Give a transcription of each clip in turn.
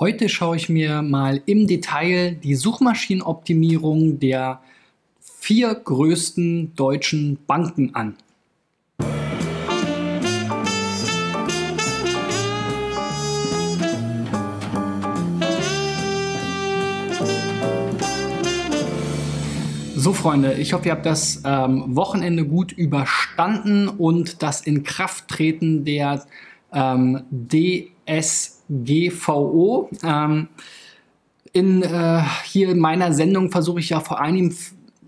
Heute schaue ich mir mal im Detail die Suchmaschinenoptimierung der vier größten deutschen Banken an. So, Freunde, ich hoffe, ihr habt das ähm, Wochenende gut überstanden und das Inkrafttreten der ähm, DSGVO. Ähm, in, äh, hier in meiner Sendung versuche ich ja vor allem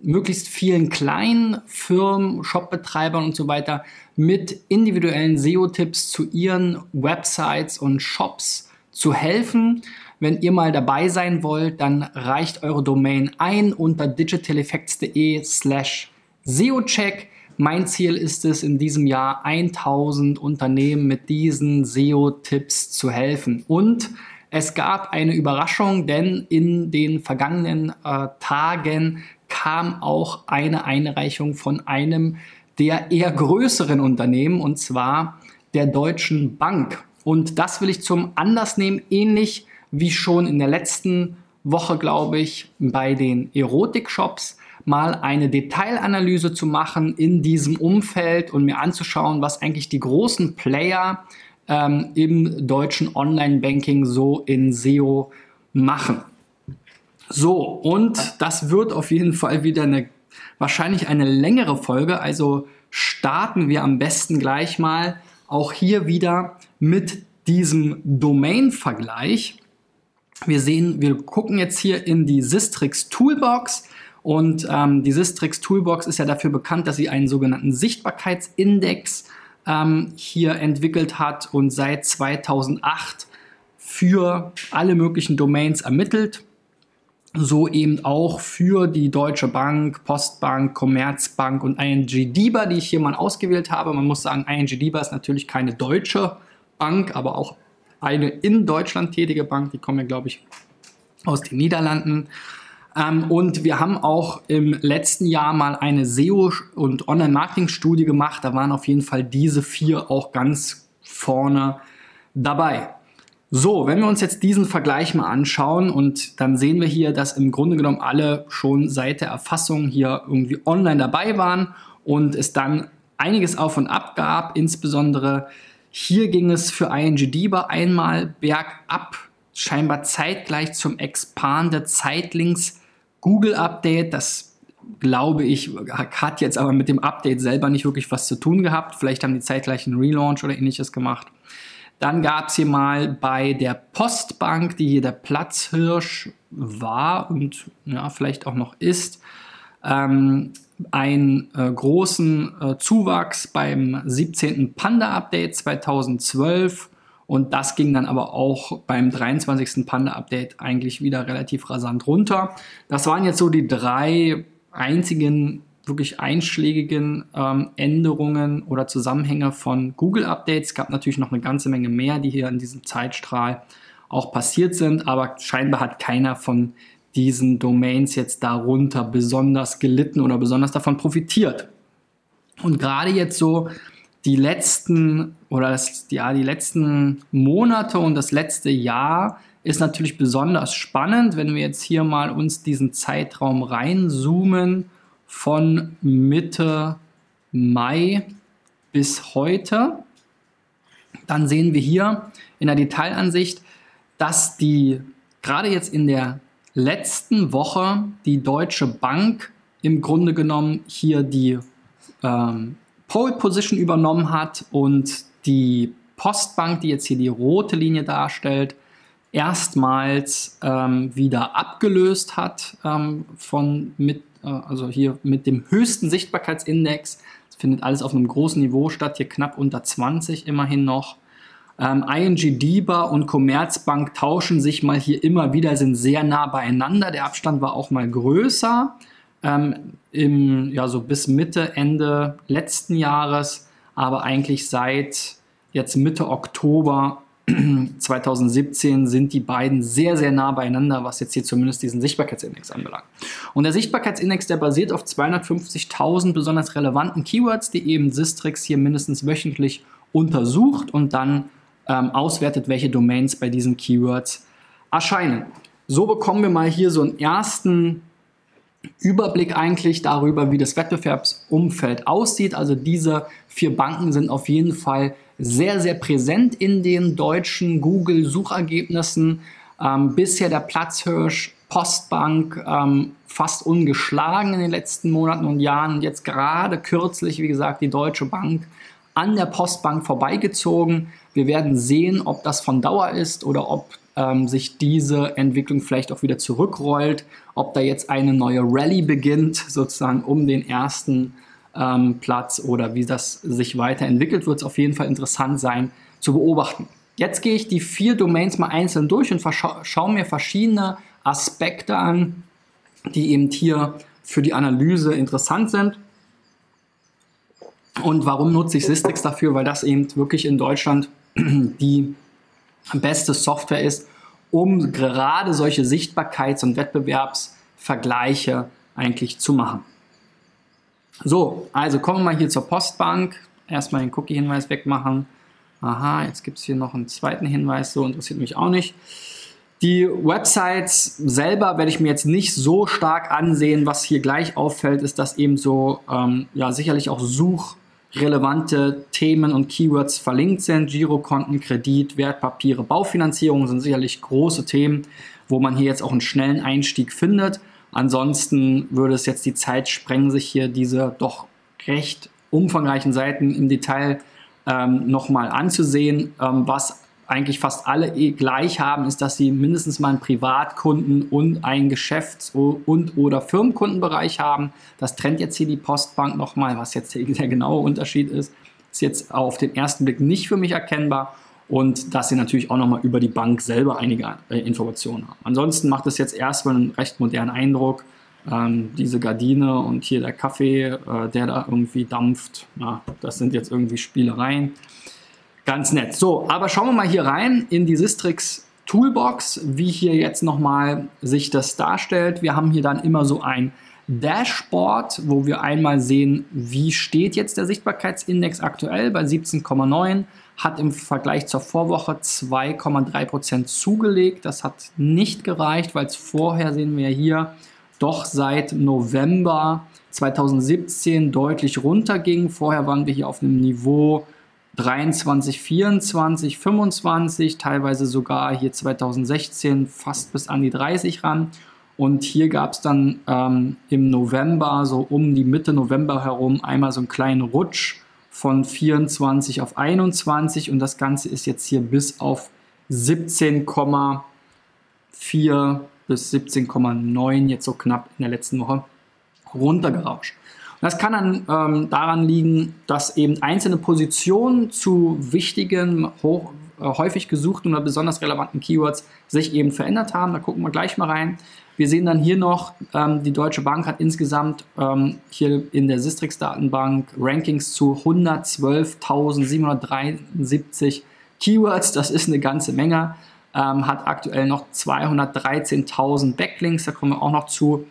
möglichst vielen kleinen Firmen, Shopbetreibern und so weiter mit individuellen SEO-Tipps zu ihren Websites und Shops zu helfen. Wenn ihr mal dabei sein wollt, dann reicht eure Domain ein unter digitaleffects.de slash SEOcheck. Mein Ziel ist es, in diesem Jahr 1000 Unternehmen mit diesen SEO-Tipps zu helfen. Und es gab eine Überraschung, denn in den vergangenen äh, Tagen kam auch eine Einreichung von einem der eher größeren Unternehmen, und zwar der Deutschen Bank. Und das will ich zum Anlass nehmen, ähnlich wie schon in der letzten Woche, glaube ich, bei den Erotik-Shops mal eine Detailanalyse zu machen in diesem Umfeld und mir anzuschauen, was eigentlich die großen Player ähm, im deutschen Online-Banking so in SEO machen. So, und das wird auf jeden Fall wieder eine, wahrscheinlich eine längere Folge, also starten wir am besten gleich mal auch hier wieder mit diesem Domain-Vergleich. Wir sehen, wir gucken jetzt hier in die Sistrix Toolbox und ähm, die Sistrix Toolbox ist ja dafür bekannt, dass sie einen sogenannten Sichtbarkeitsindex ähm, hier entwickelt hat und seit 2008 für alle möglichen Domains ermittelt. So eben auch für die Deutsche Bank, Postbank, Commerzbank und ING DIBA, die ich hier mal ausgewählt habe. Man muss sagen, ING DIBA ist natürlich keine deutsche Bank, aber auch eine in Deutschland tätige Bank, die kommen ja, glaube ich, aus den Niederlanden. Ähm, und wir haben auch im letzten Jahr mal eine SEO- und Online-Marketing-Studie gemacht. Da waren auf jeden Fall diese vier auch ganz vorne dabei. So, wenn wir uns jetzt diesen Vergleich mal anschauen und dann sehen wir hier, dass im Grunde genommen alle schon seit der Erfassung hier irgendwie online dabei waren und es dann einiges auf und ab gab, insbesondere hier ging es für ING DIBA einmal bergab, scheinbar zeitgleich zum Expanded Zeitlinks Google Update. Das glaube ich, hat jetzt aber mit dem Update selber nicht wirklich was zu tun gehabt. Vielleicht haben die zeitgleich einen Relaunch oder ähnliches gemacht. Dann gab es hier mal bei der Postbank, die hier der Platzhirsch war und ja, vielleicht auch noch ist, ähm, einen äh, großen äh, Zuwachs beim 17. Panda-Update 2012 und das ging dann aber auch beim 23. Panda-Update eigentlich wieder relativ rasant runter. Das waren jetzt so die drei einzigen wirklich einschlägigen ähm, Änderungen oder Zusammenhänge von Google-Updates. Es gab natürlich noch eine ganze Menge mehr, die hier in diesem Zeitstrahl auch passiert sind, aber scheinbar hat keiner von diesen Domains jetzt darunter besonders gelitten oder besonders davon profitiert. Und gerade jetzt so die letzten oder das, ja, die letzten Monate und das letzte Jahr ist natürlich besonders spannend, wenn wir jetzt hier mal uns diesen Zeitraum reinzoomen von Mitte Mai bis heute. Dann sehen wir hier in der Detailansicht, dass die gerade jetzt in der letzten Woche die Deutsche Bank im Grunde genommen hier die ähm, Pole Position übernommen hat und die Postbank, die jetzt hier die rote Linie darstellt, erstmals ähm, wieder abgelöst hat ähm, von mit, äh, also hier mit dem höchsten Sichtbarkeitsindex. Das findet alles auf einem großen Niveau statt, hier knapp unter 20 immerhin noch. Ähm, ING DIBA und Commerzbank tauschen sich mal hier immer wieder, sind sehr nah beieinander. Der Abstand war auch mal größer. Ähm, im, ja, so bis Mitte, Ende letzten Jahres, aber eigentlich seit jetzt Mitte Oktober 2017 sind die beiden sehr, sehr nah beieinander, was jetzt hier zumindest diesen Sichtbarkeitsindex anbelangt. Und der Sichtbarkeitsindex, der basiert auf 250.000 besonders relevanten Keywords, die eben Sistrix hier mindestens wöchentlich untersucht und dann ähm, auswertet, welche Domains bei diesen Keywords erscheinen. So bekommen wir mal hier so einen ersten Überblick eigentlich darüber, wie das Wettbewerbsumfeld aussieht. Also diese vier Banken sind auf jeden Fall sehr, sehr präsent in den deutschen Google-Suchergebnissen. Ähm, bisher der Platzhirsch Postbank ähm, fast ungeschlagen in den letzten Monaten und Jahren. Und jetzt gerade kürzlich, wie gesagt, die Deutsche Bank an der Postbank vorbeigezogen. Wir werden sehen, ob das von Dauer ist oder ob ähm, sich diese Entwicklung vielleicht auch wieder zurückrollt, ob da jetzt eine neue Rallye beginnt, sozusagen um den ersten ähm, Platz oder wie das sich weiterentwickelt, wird es auf jeden Fall interessant sein zu beobachten. Jetzt gehe ich die vier Domains mal einzeln durch und schaue mir verschiedene Aspekte an, die eben hier für die Analyse interessant sind. Und warum nutze ich Systrix dafür? Weil das eben wirklich in Deutschland die beste Software ist, um gerade solche Sichtbarkeits- und Wettbewerbsvergleiche eigentlich zu machen. So, also kommen wir mal hier zur Postbank. Erstmal den Cookie-Hinweis wegmachen. Aha, jetzt gibt es hier noch einen zweiten Hinweis, so interessiert mich auch nicht. Die Websites selber werde ich mir jetzt nicht so stark ansehen. Was hier gleich auffällt, ist, dass eben so ähm, ja, sicherlich auch suchrelevante Themen und Keywords verlinkt sind. Girokonten, Kredit, Wertpapiere, Baufinanzierung sind sicherlich große Themen, wo man hier jetzt auch einen schnellen Einstieg findet. Ansonsten würde es jetzt die Zeit sprengen, sich hier diese doch recht umfangreichen Seiten im Detail ähm, nochmal anzusehen. Ähm, was eigentlich fast alle eh gleich haben, ist, dass sie mindestens mal einen Privatkunden und einen Geschäfts- und oder Firmenkundenbereich haben. Das trennt jetzt hier die Postbank nochmal, was jetzt der genaue Unterschied ist. Ist jetzt auf den ersten Blick nicht für mich erkennbar und dass sie natürlich auch nochmal über die Bank selber einige äh, Informationen haben. Ansonsten macht es jetzt erstmal einen recht modernen Eindruck. Ähm, diese Gardine und hier der Kaffee, äh, der da irgendwie dampft, ja, das sind jetzt irgendwie Spielereien. Ganz nett. So, aber schauen wir mal hier rein in die Sistrix Toolbox, wie hier jetzt nochmal sich das darstellt. Wir haben hier dann immer so ein Dashboard, wo wir einmal sehen, wie steht jetzt der Sichtbarkeitsindex aktuell bei 17,9, hat im Vergleich zur Vorwoche 2,3% zugelegt. Das hat nicht gereicht, weil es vorher sehen wir hier doch seit November 2017 deutlich runterging. Vorher waren wir hier auf einem Niveau 23, 24, 25, teilweise sogar hier 2016 fast bis an die 30 ran. Und hier gab es dann ähm, im November, so um die Mitte November herum, einmal so einen kleinen Rutsch von 24 auf 21 und das Ganze ist jetzt hier bis auf 17,4 bis 17,9 jetzt so knapp in der letzten Woche runtergerauscht. Das kann dann ähm, daran liegen, dass eben einzelne Positionen zu wichtigen, hoch, äh, häufig gesuchten oder besonders relevanten Keywords sich eben verändert haben. Da gucken wir gleich mal rein. Wir sehen dann hier noch, ähm, die Deutsche Bank hat insgesamt ähm, hier in der Sistrix-Datenbank Rankings zu 112.773 Keywords. Das ist eine ganze Menge. Ähm, hat aktuell noch 213.000 Backlinks, da kommen wir auch noch zu.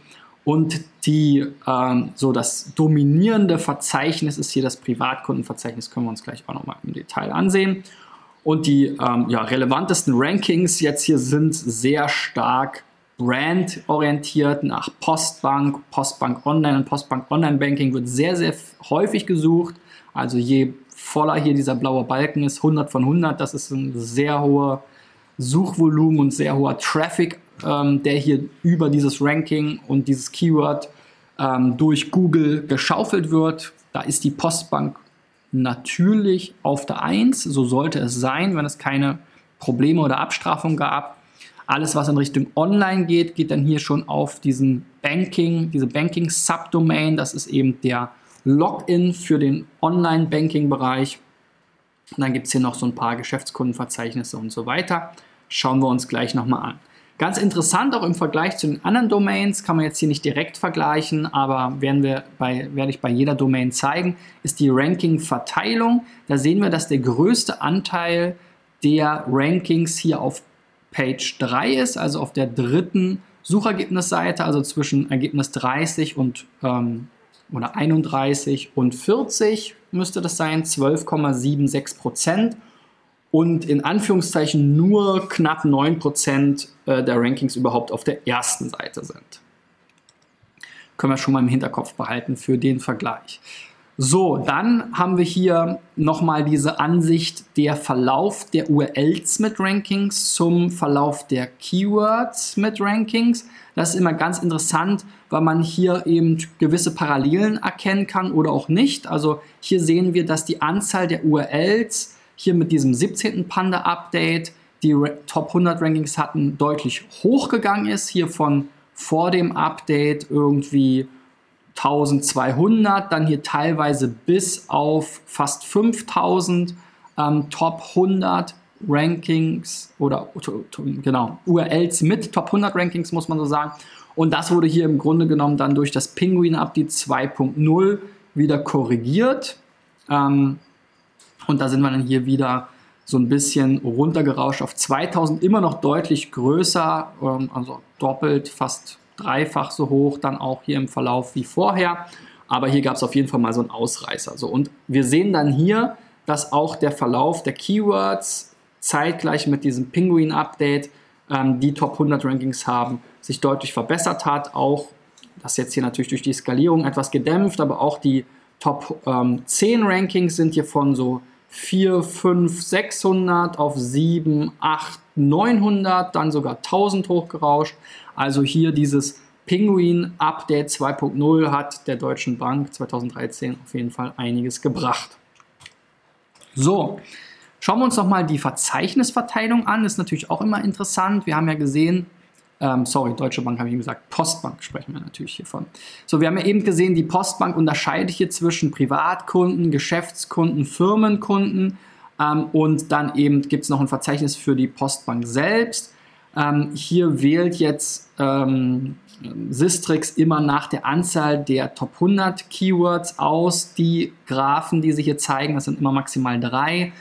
Und die, ähm, so das dominierende Verzeichnis ist hier das Privatkundenverzeichnis, können wir uns gleich auch nochmal im Detail ansehen. Und die ähm, ja, relevantesten Rankings jetzt hier sind sehr stark brandorientiert nach Postbank, Postbank Online und Postbank Online Banking wird sehr, sehr häufig gesucht. Also je voller hier dieser blaue Balken ist, 100 von 100, das ist ein sehr hoher Suchvolumen und sehr hoher Traffic ähm, der hier über dieses Ranking und dieses Keyword ähm, durch Google geschaufelt wird. Da ist die Postbank natürlich auf der 1, so sollte es sein, wenn es keine Probleme oder Abstrafung gab. Alles, was in Richtung Online geht, geht dann hier schon auf diesen Banking, diese Banking-Subdomain. Das ist eben der Login für den Online-Banking-Bereich. Und dann gibt es hier noch so ein paar Geschäftskundenverzeichnisse und so weiter. Schauen wir uns gleich nochmal an. Ganz interessant, auch im Vergleich zu den anderen Domains, kann man jetzt hier nicht direkt vergleichen, aber werden wir bei, werde ich bei jeder Domain zeigen, ist die Ranking-Verteilung. Da sehen wir, dass der größte Anteil der Rankings hier auf Page 3 ist, also auf der dritten Suchergebnisseite, also zwischen Ergebnis 30 und ähm, oder 31 und 40 müsste das sein, 12,76 Prozent. Und in Anführungszeichen nur knapp 9% äh, der Rankings überhaupt auf der ersten Seite sind. Können wir schon mal im Hinterkopf behalten für den Vergleich. So, dann haben wir hier nochmal diese Ansicht der Verlauf der URLs mit Rankings zum Verlauf der Keywords mit Rankings. Das ist immer ganz interessant, weil man hier eben gewisse Parallelen erkennen kann oder auch nicht. Also hier sehen wir, dass die Anzahl der URLs hier mit diesem 17. Panda-Update die Top 100 Rankings hatten, deutlich hochgegangen ist. Hier von vor dem Update irgendwie 1200, dann hier teilweise bis auf fast 5000 ähm, Top 100 Rankings oder genau URLs mit Top 100 Rankings muss man so sagen. Und das wurde hier im Grunde genommen dann durch das Penguin Update 2.0 wieder korrigiert. Ähm, und da sind wir dann hier wieder so ein bisschen runtergerauscht auf 2000, immer noch deutlich größer, ähm, also doppelt, fast dreifach so hoch, dann auch hier im Verlauf wie vorher. Aber hier gab es auf jeden Fall mal so einen Ausreißer. So, und wir sehen dann hier, dass auch der Verlauf der Keywords zeitgleich mit diesem Penguin-Update ähm, die Top 100 Rankings haben, sich deutlich verbessert hat. Auch das jetzt hier natürlich durch die Skalierung etwas gedämpft, aber auch die Top ähm, 10 Rankings sind hier von so 4, 5, 600 auf 7, 8, 900, dann sogar 1000 hochgerauscht. Also hier dieses Penguin Update 2.0 hat der Deutschen Bank 2013 auf jeden Fall einiges gebracht. So, schauen wir uns nochmal die Verzeichnisverteilung an. Das ist natürlich auch immer interessant. Wir haben ja gesehen, ähm, sorry, Deutsche Bank habe ich gesagt, Postbank sprechen wir natürlich hiervon. So, wir haben ja eben gesehen, die Postbank unterscheidet hier zwischen Privatkunden, Geschäftskunden, Firmenkunden ähm, und dann eben gibt es noch ein Verzeichnis für die Postbank selbst. Ähm, hier wählt jetzt ähm, Sistrix immer nach der Anzahl der Top 100 Keywords aus. Die Graphen, die sich hier zeigen, das sind immer maximal drei.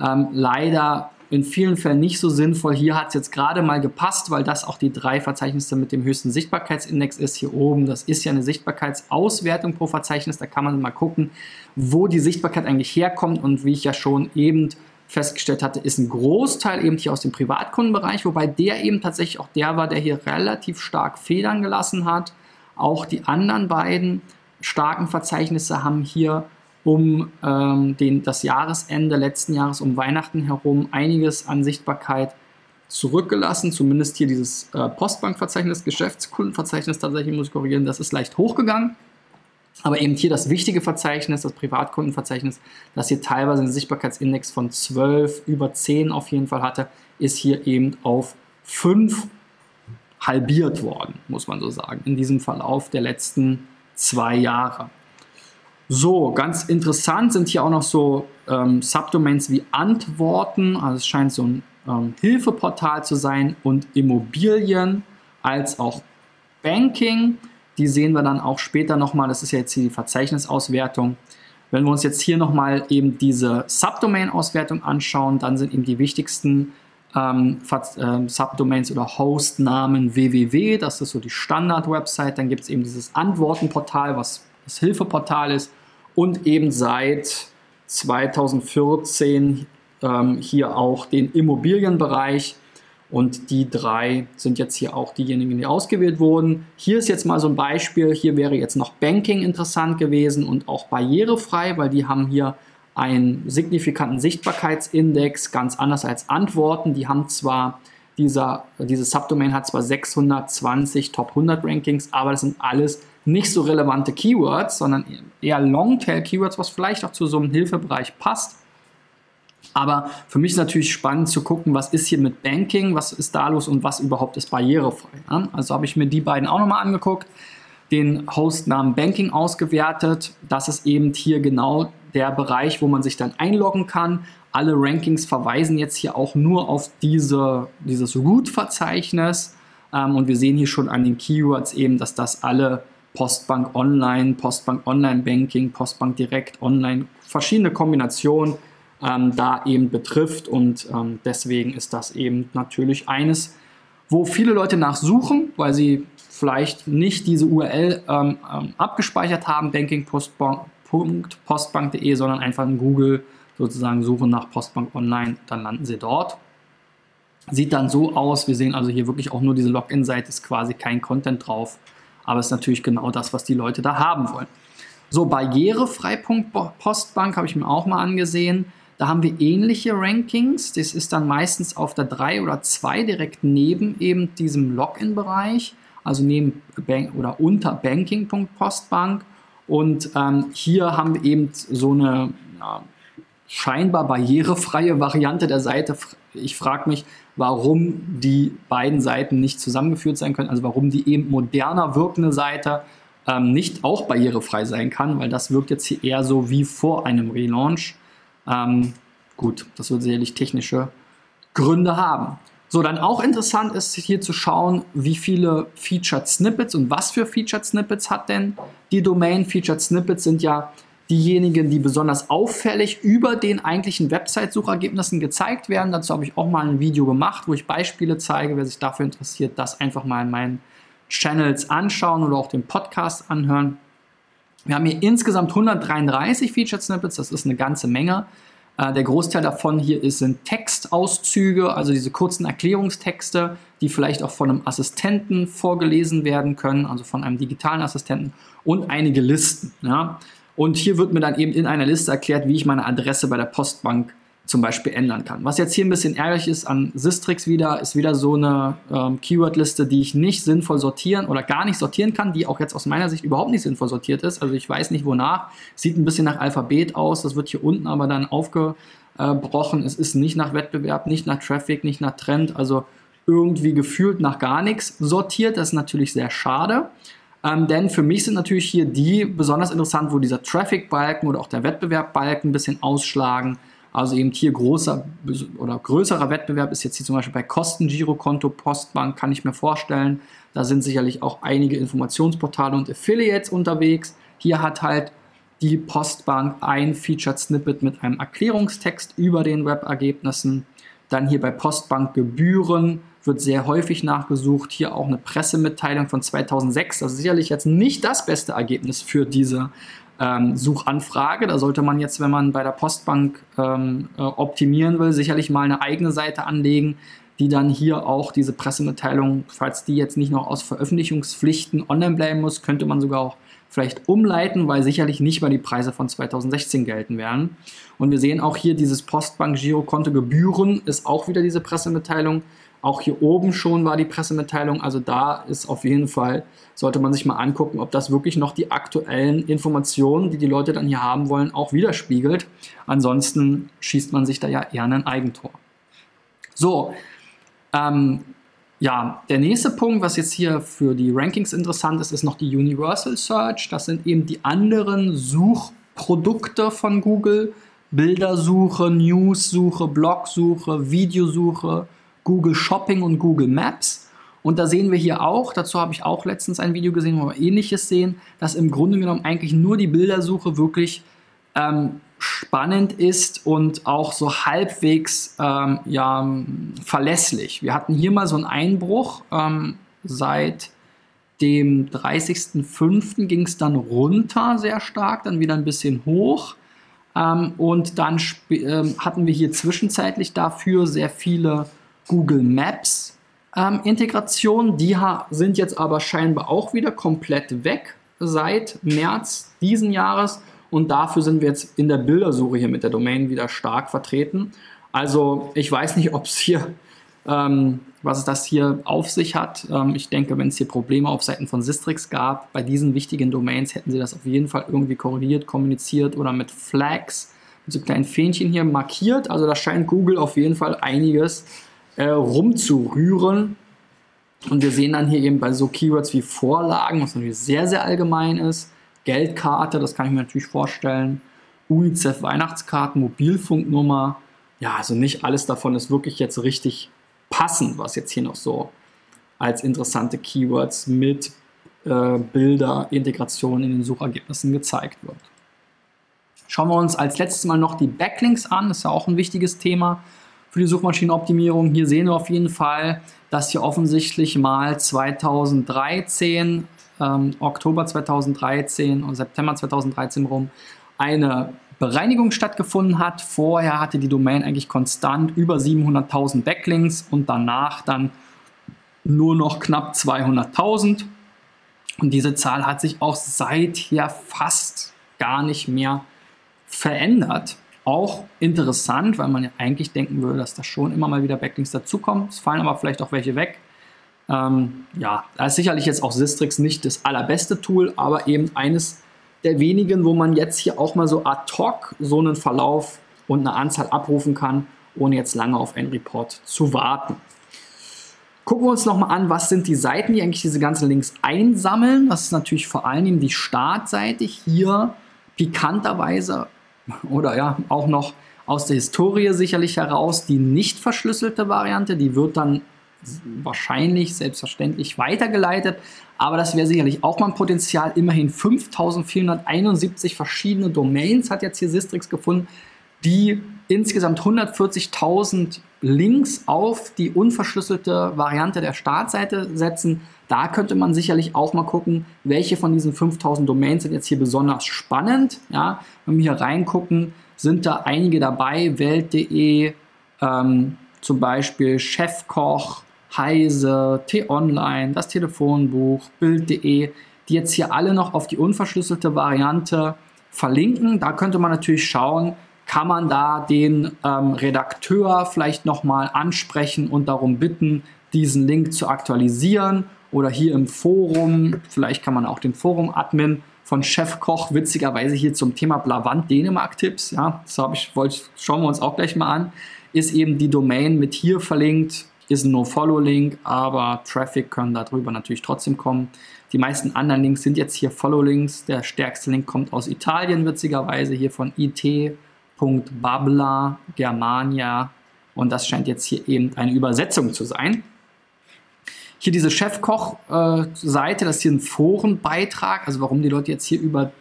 Ähm, leider in vielen Fällen nicht so sinnvoll. Hier hat es jetzt gerade mal gepasst, weil das auch die drei Verzeichnisse mit dem höchsten Sichtbarkeitsindex ist. Hier oben, das ist ja eine Sichtbarkeitsauswertung pro Verzeichnis. Da kann man mal gucken, wo die Sichtbarkeit eigentlich herkommt. Und wie ich ja schon eben festgestellt hatte, ist ein Großteil eben hier aus dem Privatkundenbereich, wobei der eben tatsächlich auch der war, der hier relativ stark Federn gelassen hat. Auch die anderen beiden starken Verzeichnisse haben hier um ähm, den, das Jahresende letzten Jahres, um Weihnachten herum, einiges an Sichtbarkeit zurückgelassen. Zumindest hier dieses äh, Postbankverzeichnis, Geschäftskundenverzeichnis tatsächlich, muss ich korrigieren, das ist leicht hochgegangen. Aber eben hier das wichtige Verzeichnis, das Privatkundenverzeichnis, das hier teilweise einen Sichtbarkeitsindex von 12, über 10 auf jeden Fall hatte, ist hier eben auf 5 halbiert worden, muss man so sagen, in diesem Verlauf der letzten zwei Jahre. So, ganz interessant sind hier auch noch so ähm, Subdomains wie Antworten, also es scheint so ein ähm, Hilfeportal zu sein und Immobilien als auch Banking. Die sehen wir dann auch später nochmal, das ist ja jetzt hier die Verzeichnisauswertung. Wenn wir uns jetzt hier nochmal eben diese Subdomain-Auswertung anschauen, dann sind eben die wichtigsten ähm, äh, Subdomains oder Hostnamen www, das ist so die Standard-Website. Dann gibt es eben dieses Antwortenportal, was das Hilfeportal ist und eben seit 2014 ähm, hier auch den Immobilienbereich. Und die drei sind jetzt hier auch diejenigen, die ausgewählt wurden. Hier ist jetzt mal so ein Beispiel. Hier wäre jetzt noch Banking interessant gewesen und auch barrierefrei, weil die haben hier einen signifikanten Sichtbarkeitsindex, ganz anders als Antworten. Die haben zwar, dieser, dieses Subdomain hat zwar 620 Top 100 Rankings, aber das sind alles nicht so relevante Keywords, sondern eher Longtail-Keywords, was vielleicht auch zu so einem Hilfebereich passt. Aber für mich ist natürlich spannend zu gucken, was ist hier mit Banking, was ist da los und was überhaupt ist barrierefrei. Also habe ich mir die beiden auch nochmal angeguckt, den Hostnamen Banking ausgewertet. Das ist eben hier genau der Bereich, wo man sich dann einloggen kann. Alle Rankings verweisen jetzt hier auch nur auf diese, dieses Root-Verzeichnis. Ähm, und wir sehen hier schon an den Keywords eben, dass das alle Postbank Online, Postbank Online Banking, Postbank Direkt Online, verschiedene Kombinationen ähm, da eben betrifft. Und ähm, deswegen ist das eben natürlich eines, wo viele Leute nachsuchen, weil sie vielleicht nicht diese URL ähm, ähm abgespeichert haben, banking.postbank.de, sondern einfach in Google sozusagen suchen nach Postbank Online, dann landen Sie dort. Sieht dann so aus, wir sehen also hier wirklich auch nur diese Login-Seite, ist quasi kein Content drauf, aber ist natürlich genau das, was die Leute da haben wollen. So, Barrierefrei.postbank habe ich mir auch mal angesehen. Da haben wir ähnliche Rankings. Das ist dann meistens auf der 3 oder 2 direkt neben eben diesem Login-Bereich, also neben Bank oder unter banking.postbank. Und ähm, hier haben wir eben so eine ja, scheinbar barrierefreie Variante der Seite. Ich frage mich, warum die beiden Seiten nicht zusammengeführt sein können, also warum die eben moderner wirkende Seite ähm, nicht auch barrierefrei sein kann, weil das wirkt jetzt hier eher so wie vor einem Relaunch. Ähm, gut, das wird sicherlich technische Gründe haben. So, dann auch interessant ist hier zu schauen, wie viele Featured Snippets und was für Featured Snippets hat denn die Domain. Featured Snippets sind ja diejenigen, die besonders auffällig über den eigentlichen Website-Suchergebnissen gezeigt werden. Dazu habe ich auch mal ein Video gemacht, wo ich Beispiele zeige. Wer sich dafür interessiert, das einfach mal in meinen Channels anschauen oder auch den Podcast anhören. Wir haben hier insgesamt 133 Featured Snippets, das ist eine ganze Menge. Äh, der Großteil davon hier ist, sind Textauszüge, also diese kurzen Erklärungstexte, die vielleicht auch von einem Assistenten vorgelesen werden können, also von einem digitalen Assistenten und einige Listen. Ja. Und hier wird mir dann eben in einer Liste erklärt, wie ich meine Adresse bei der Postbank zum Beispiel ändern kann. Was jetzt hier ein bisschen ärgerlich ist an Sistrix wieder, ist wieder so eine ähm, Keywordliste, die ich nicht sinnvoll sortieren oder gar nicht sortieren kann, die auch jetzt aus meiner Sicht überhaupt nicht sinnvoll sortiert ist. Also ich weiß nicht wonach. Sieht ein bisschen nach Alphabet aus, das wird hier unten aber dann aufgebrochen. Es ist nicht nach Wettbewerb, nicht nach Traffic, nicht nach Trend, also irgendwie gefühlt nach gar nichts sortiert. Das ist natürlich sehr schade. Ähm, denn für mich sind natürlich hier die besonders interessant, wo dieser Traffic-Balken oder auch der Wettbewerb-Balken ein bisschen ausschlagen also eben hier großer oder größerer Wettbewerb ist jetzt hier zum Beispiel bei Kostengirokonto, Postbank, kann ich mir vorstellen. Da sind sicherlich auch einige Informationsportale und Affiliates unterwegs. Hier hat halt die Postbank ein Featured Snippet mit einem Erklärungstext über den Webergebnissen. Dann hier bei Postbank Gebühren wird sehr häufig nachgesucht. Hier auch eine Pressemitteilung von 2006. Das ist sicherlich jetzt nicht das beste Ergebnis für diese ähm, Suchanfrage. Da sollte man jetzt, wenn man bei der Postbank ähm, äh, optimieren will, sicherlich mal eine eigene Seite anlegen, die dann hier auch diese Pressemitteilung, falls die jetzt nicht noch aus Veröffentlichungspflichten online bleiben muss, könnte man sogar auch vielleicht umleiten, weil sicherlich nicht mehr die Preise von 2016 gelten werden. Und wir sehen auch hier dieses Postbank-Girokonto Gebühren ist auch wieder diese Pressemitteilung. Auch hier oben schon war die Pressemitteilung, also da ist auf jeden Fall, sollte man sich mal angucken, ob das wirklich noch die aktuellen Informationen, die die Leute dann hier haben wollen, auch widerspiegelt. Ansonsten schießt man sich da ja eher ein Eigentor. So, ähm, ja, der nächste Punkt, was jetzt hier für die Rankings interessant ist, ist noch die Universal Search. Das sind eben die anderen Suchprodukte von Google. Bildersuche, Newssuche, Blogsuche, Videosuche, Google Shopping und Google Maps. Und da sehen wir hier auch, dazu habe ich auch letztens ein Video gesehen, wo wir ähnliches sehen, dass im Grunde genommen eigentlich nur die Bildersuche wirklich ähm, spannend ist und auch so halbwegs ähm, ja, verlässlich. Wir hatten hier mal so einen Einbruch. Ähm, seit dem 30.05. ging es dann runter sehr stark, dann wieder ein bisschen hoch. Ähm, und dann ähm, hatten wir hier zwischenzeitlich dafür sehr viele Google Maps ähm, Integration. Die sind jetzt aber scheinbar auch wieder komplett weg seit März diesen Jahres und dafür sind wir jetzt in der Bildersuche hier mit der Domain wieder stark vertreten. Also ich weiß nicht, ob es hier, ähm, was das hier auf sich hat. Ähm, ich denke, wenn es hier Probleme auf Seiten von Sistrix gab, bei diesen wichtigen Domains hätten sie das auf jeden Fall irgendwie korrigiert, kommuniziert oder mit Flags, mit so kleinen Fähnchen hier markiert. Also da scheint Google auf jeden Fall einiges äh, rumzurühren. Und wir sehen dann hier eben bei so Keywords wie Vorlagen, was natürlich sehr, sehr allgemein ist, Geldkarte, das kann ich mir natürlich vorstellen, UNICEF Weihnachtskarten, Mobilfunknummer. Ja, also nicht alles davon ist wirklich jetzt richtig passend, was jetzt hier noch so als interessante Keywords mit äh, Bilder, Integration in den Suchergebnissen gezeigt wird. Schauen wir uns als letztes Mal noch die Backlinks an, das ist ja auch ein wichtiges Thema für die Suchmaschinenoptimierung. Hier sehen wir auf jeden Fall, dass hier offensichtlich mal 2013, ähm, Oktober 2013 und September 2013 rum, eine Bereinigung stattgefunden hat. Vorher hatte die Domain eigentlich konstant über 700.000 Backlinks und danach dann nur noch knapp 200.000. Und diese Zahl hat sich auch seither fast gar nicht mehr verändert. Auch interessant, weil man ja eigentlich denken würde, dass da schon immer mal wieder Backlinks dazukommen. Es fallen aber vielleicht auch welche weg. Ähm, ja, da ist sicherlich jetzt auch Sistrix nicht das allerbeste Tool, aber eben eines der wenigen, wo man jetzt hier auch mal so ad hoc so einen Verlauf und eine Anzahl abrufen kann, ohne jetzt lange auf einen Report zu warten. Gucken wir uns nochmal an, was sind die Seiten, die eigentlich diese ganzen Links einsammeln. Das ist natürlich vor allem die Startseite. Hier pikanterweise oder ja auch noch aus der Historie sicherlich heraus die nicht verschlüsselte Variante. Die wird dann wahrscheinlich selbstverständlich weitergeleitet. Aber das wäre sicherlich auch mal ein Potenzial. Immerhin 5471 verschiedene Domains hat jetzt hier Sistrix gefunden, die insgesamt 140.000 Links auf die unverschlüsselte Variante der Startseite setzen. Da könnte man sicherlich auch mal gucken, welche von diesen 5000 Domains sind jetzt hier besonders spannend. Ja, wenn wir hier reingucken, sind da einige dabei, Welt.de, ähm, zum Beispiel Chefkoch, Heise, T-Online, das Telefonbuch, Bild.de, die jetzt hier alle noch auf die unverschlüsselte Variante verlinken. Da könnte man natürlich schauen, kann man da den ähm, Redakteur vielleicht nochmal ansprechen und darum bitten, diesen Link zu aktualisieren oder hier im Forum, vielleicht kann man auch den Forum-Admin von Chefkoch witzigerweise hier zum Thema Blavant Dänemark-Tipps, ja, das habe ich, wollte, schauen wir uns auch gleich mal an, ist eben die Domain mit hier verlinkt, ist ein No-Follow-Link, aber Traffic können darüber natürlich trotzdem kommen. Die meisten anderen Links sind jetzt hier Follow-Links. Der stärkste Link kommt aus Italien, witzigerweise, hier von it.babla Germania. Und das scheint jetzt hier eben eine Übersetzung zu sein. Hier diese Chefkoch-Seite, das ist hier ein Forenbeitrag, also warum die Leute jetzt hier über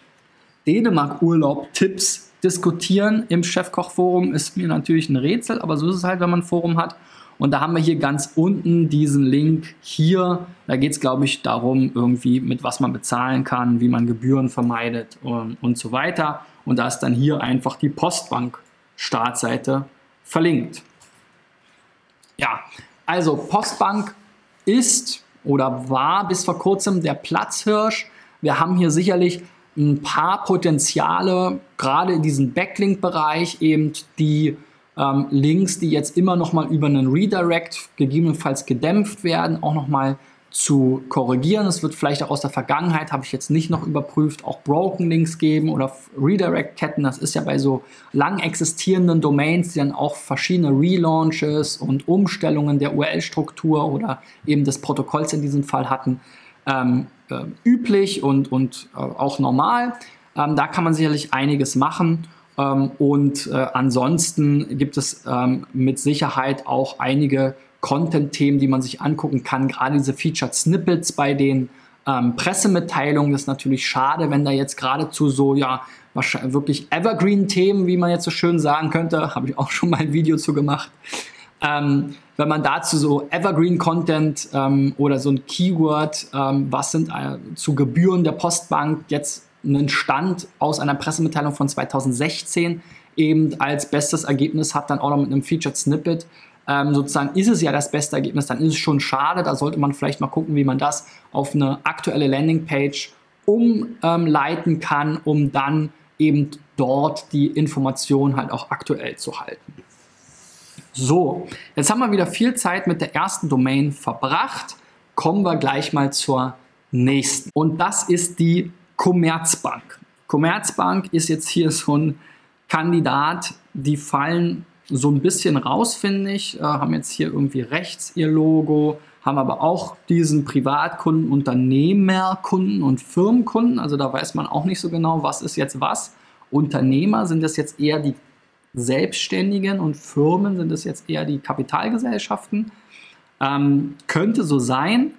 Dänemark-Urlaub-Tipps diskutieren im Chefkoch-Forum, ist mir natürlich ein Rätsel, aber so ist es halt, wenn man ein Forum hat. Und da haben wir hier ganz unten diesen Link hier. Da geht es, glaube ich, darum, irgendwie mit was man bezahlen kann, wie man Gebühren vermeidet und, und so weiter. Und da ist dann hier einfach die Postbank-Startseite verlinkt. Ja, also Postbank ist oder war bis vor kurzem der Platzhirsch. Wir haben hier sicherlich ein paar Potenziale, gerade in diesem Backlink-Bereich, eben die ähm, Links, die jetzt immer noch mal über einen Redirect gegebenenfalls gedämpft werden, auch noch mal zu korrigieren. Es wird vielleicht auch aus der Vergangenheit, habe ich jetzt nicht noch überprüft, auch Broken Links geben oder Redirect-Ketten. Das ist ja bei so lang existierenden Domains, die dann auch verschiedene Relaunches und Umstellungen der URL-Struktur oder eben des Protokolls in diesem Fall hatten, ähm, äh, üblich und, und äh, auch normal. Ähm, da kann man sicherlich einiges machen. Ähm, und äh, ansonsten gibt es ähm, mit Sicherheit auch einige Content-Themen, die man sich angucken kann. Gerade diese Featured Snippets bei den ähm, Pressemitteilungen. Das ist natürlich schade, wenn da jetzt geradezu so, ja, wahrscheinlich wirklich Evergreen-Themen, wie man jetzt so schön sagen könnte, habe ich auch schon mal ein Video zu gemacht. Ähm, wenn man dazu so Evergreen-Content ähm, oder so ein Keyword, ähm, was sind äh, zu Gebühren der Postbank jetzt einen Stand aus einer Pressemitteilung von 2016 eben als bestes Ergebnis hat, dann auch noch mit einem Featured Snippet. Ähm, sozusagen ist es ja das beste Ergebnis, dann ist es schon schade. Da sollte man vielleicht mal gucken, wie man das auf eine aktuelle Landingpage umleiten ähm, kann, um dann eben dort die Information halt auch aktuell zu halten. So, jetzt haben wir wieder viel Zeit mit der ersten Domain verbracht. Kommen wir gleich mal zur nächsten. Und das ist die Commerzbank. Commerzbank ist jetzt hier so ein Kandidat, die fallen so ein bisschen raus, finde ich, äh, haben jetzt hier irgendwie rechts ihr Logo, haben aber auch diesen Privatkunden, Unternehmerkunden und Firmenkunden. Also da weiß man auch nicht so genau, was ist jetzt was. Unternehmer sind das jetzt eher die Selbstständigen und Firmen sind das jetzt eher die Kapitalgesellschaften. Ähm, könnte so sein.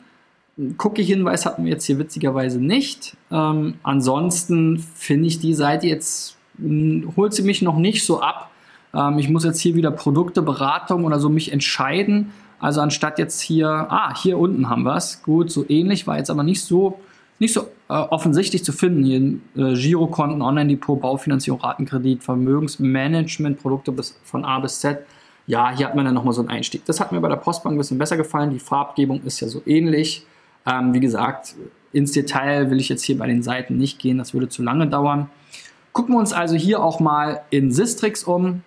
Cookie-Hinweis hatten wir jetzt hier witzigerweise nicht. Ähm, ansonsten finde ich die Seite jetzt, hm, holt sie mich noch nicht so ab. Ähm, ich muss jetzt hier wieder Produkte, Beratung oder so mich entscheiden. Also anstatt jetzt hier, ah, hier unten haben wir es. Gut, so ähnlich, war jetzt aber nicht so nicht so äh, offensichtlich zu finden. Hier äh, Girokonten, Online-Depot, Baufinanzierung, Ratenkredit, Vermögensmanagement, Produkte bis, von A bis Z. Ja, hier hat man dann nochmal so einen Einstieg. Das hat mir bei der Postbank ein bisschen besser gefallen. Die Farbgebung ist ja so ähnlich. Ähm, wie gesagt, ins Detail will ich jetzt hier bei den Seiten nicht gehen, das würde zu lange dauern. Gucken wir uns also hier auch mal in Sistrix um.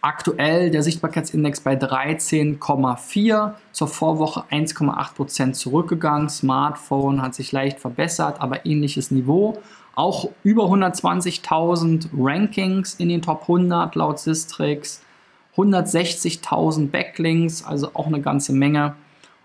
Aktuell der Sichtbarkeitsindex bei 13,4, zur Vorwoche 1,8% zurückgegangen. Smartphone hat sich leicht verbessert, aber ähnliches Niveau. Auch über 120.000 Rankings in den Top 100 laut Sistrix. 160.000 Backlinks, also auch eine ganze Menge.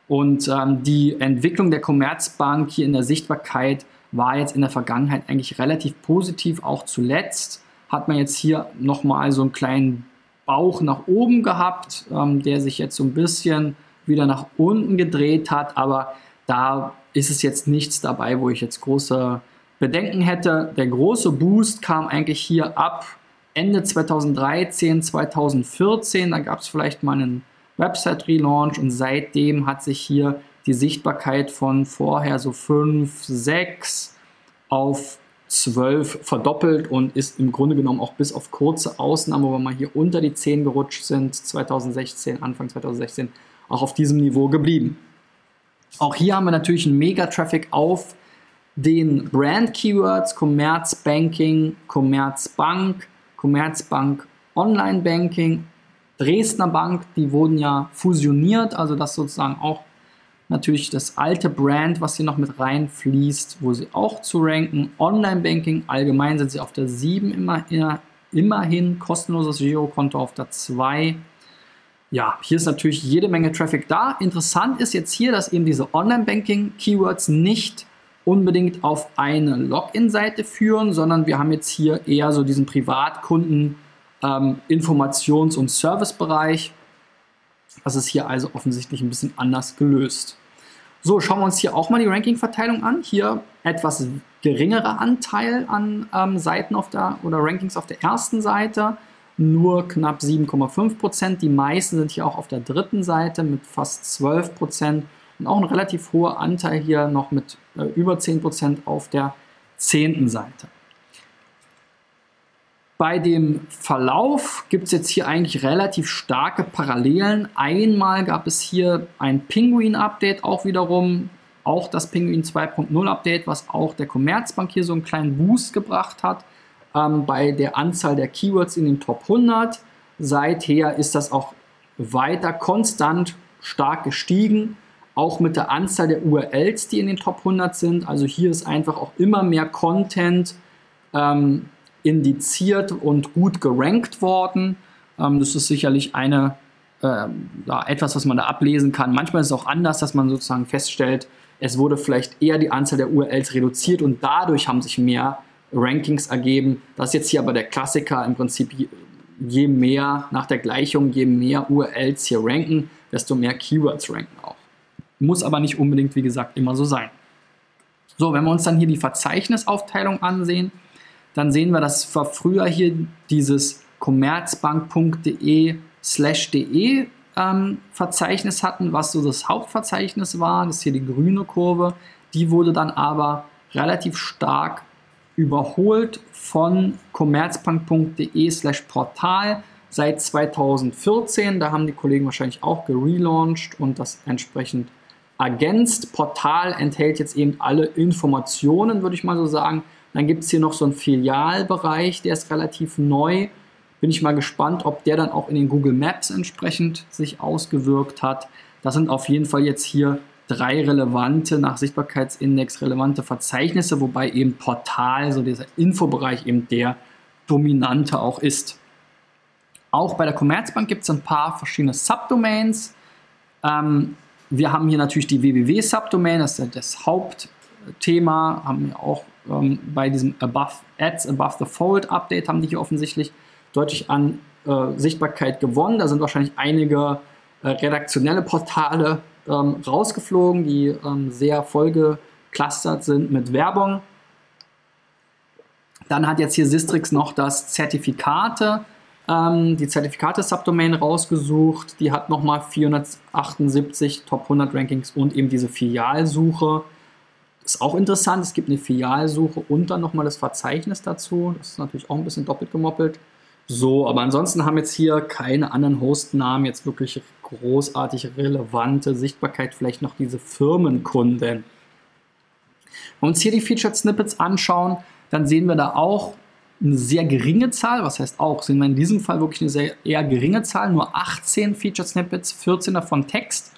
Und ähm, die Entwicklung der Commerzbank hier in der Sichtbarkeit war jetzt in der Vergangenheit eigentlich relativ positiv. Auch zuletzt hat man jetzt hier nochmal so einen kleinen Bauch nach oben gehabt, ähm, der sich jetzt so ein bisschen wieder nach unten gedreht hat. Aber da ist es jetzt nichts dabei, wo ich jetzt große Bedenken hätte. Der große Boost kam eigentlich hier ab Ende 2013, 2014. Da gab es vielleicht mal einen Website-Relaunch und seitdem hat sich hier die Sichtbarkeit von vorher so 5, 6 auf 12 verdoppelt und ist im Grunde genommen auch bis auf kurze Ausnahmen, wo wir mal hier unter die 10 gerutscht sind, 2016, Anfang 2016, auch auf diesem Niveau geblieben. Auch hier haben wir natürlich einen Mega-Traffic auf den Brand-Keywords, Commerzbanking, Commerzbank, Commerzbank Online-Banking Dresdner Bank, die wurden ja fusioniert, also das sozusagen auch natürlich das alte Brand, was hier noch mit reinfließt, wo sie auch zu ranken. Online-Banking, allgemein sind sie auf der 7 immer, immerhin, kostenloses Girokonto auf der 2. Ja, hier ist natürlich jede Menge Traffic da. Interessant ist jetzt hier, dass eben diese Online-Banking-Keywords nicht unbedingt auf eine Login-Seite führen, sondern wir haben jetzt hier eher so diesen Privatkunden- ähm, Informations- und Servicebereich. Das ist hier also offensichtlich ein bisschen anders gelöst. So, schauen wir uns hier auch mal die Ranking-Verteilung an. Hier etwas geringerer Anteil an ähm, Seiten auf der oder Rankings auf der ersten Seite, nur knapp 7,5 Prozent. Die meisten sind hier auch auf der dritten Seite mit fast 12 Prozent und auch ein relativ hoher Anteil hier noch mit äh, über 10 Prozent auf der zehnten Seite. Bei dem Verlauf gibt es jetzt hier eigentlich relativ starke Parallelen. Einmal gab es hier ein Penguin-Update auch wiederum, auch das Penguin 2.0 Update, was auch der Commerzbank hier so einen kleinen Boost gebracht hat ähm, bei der Anzahl der Keywords in den Top 100. Seither ist das auch weiter konstant stark gestiegen, auch mit der Anzahl der URLs, die in den Top 100 sind. Also hier ist einfach auch immer mehr Content ähm, indiziert und gut gerankt worden. Ähm, das ist sicherlich eine, äh, etwas, was man da ablesen kann. Manchmal ist es auch anders, dass man sozusagen feststellt, es wurde vielleicht eher die Anzahl der URLs reduziert und dadurch haben sich mehr Rankings ergeben. Das ist jetzt hier aber der Klassiker im Prinzip, je mehr nach der Gleichung, je mehr URLs hier ranken, desto mehr Keywords ranken auch. Muss aber nicht unbedingt, wie gesagt, immer so sein. So, wenn wir uns dann hier die Verzeichnisaufteilung ansehen, dann sehen wir, dass wir früher hier dieses commerzbank.de slash de ähm, Verzeichnis hatten, was so das Hauptverzeichnis war. Das ist hier die grüne Kurve. Die wurde dann aber relativ stark überholt von commerzbank.de slash Portal seit 2014. Da haben die Kollegen wahrscheinlich auch gelauncht und das entsprechend ergänzt. Portal enthält jetzt eben alle Informationen, würde ich mal so sagen, dann gibt es hier noch so einen Filialbereich, der ist relativ neu. Bin ich mal gespannt, ob der dann auch in den Google Maps entsprechend sich ausgewirkt hat. Das sind auf jeden Fall jetzt hier drei relevante, nach Sichtbarkeitsindex relevante Verzeichnisse, wobei eben Portal, so dieser Infobereich eben der dominante auch ist. Auch bei der Commerzbank gibt es ein paar verschiedene Subdomains. Ähm, wir haben hier natürlich die www-Subdomain, das ist das Hauptthema, haben wir auch ähm, bei diesem Above Ads Above the Fold Update haben die hier offensichtlich deutlich an äh, Sichtbarkeit gewonnen. Da sind wahrscheinlich einige äh, redaktionelle Portale ähm, rausgeflogen, die ähm, sehr vollgeclustert sind mit Werbung. Dann hat jetzt hier Sistrix noch das Zertifikate, ähm, die Zertifikate-Subdomain rausgesucht. Die hat nochmal 478 Top 100 Rankings und eben diese Filialsuche Ist auch interessant, es gibt eine Filialsuche und dann nochmal das Verzeichnis dazu. Das ist natürlich auch ein bisschen doppelt gemoppelt. So, aber ansonsten haben jetzt hier keine anderen Hostnamen jetzt wirklich großartig relevante Sichtbarkeit, vielleicht noch diese Firmenkunden. Wenn wir uns hier die Featured Snippets anschauen, dann sehen wir da auch eine sehr geringe Zahl. Was heißt auch? Sehen wir in diesem Fall wirklich eine sehr eher geringe Zahl, nur 18 Featured Snippets, 14 davon Text.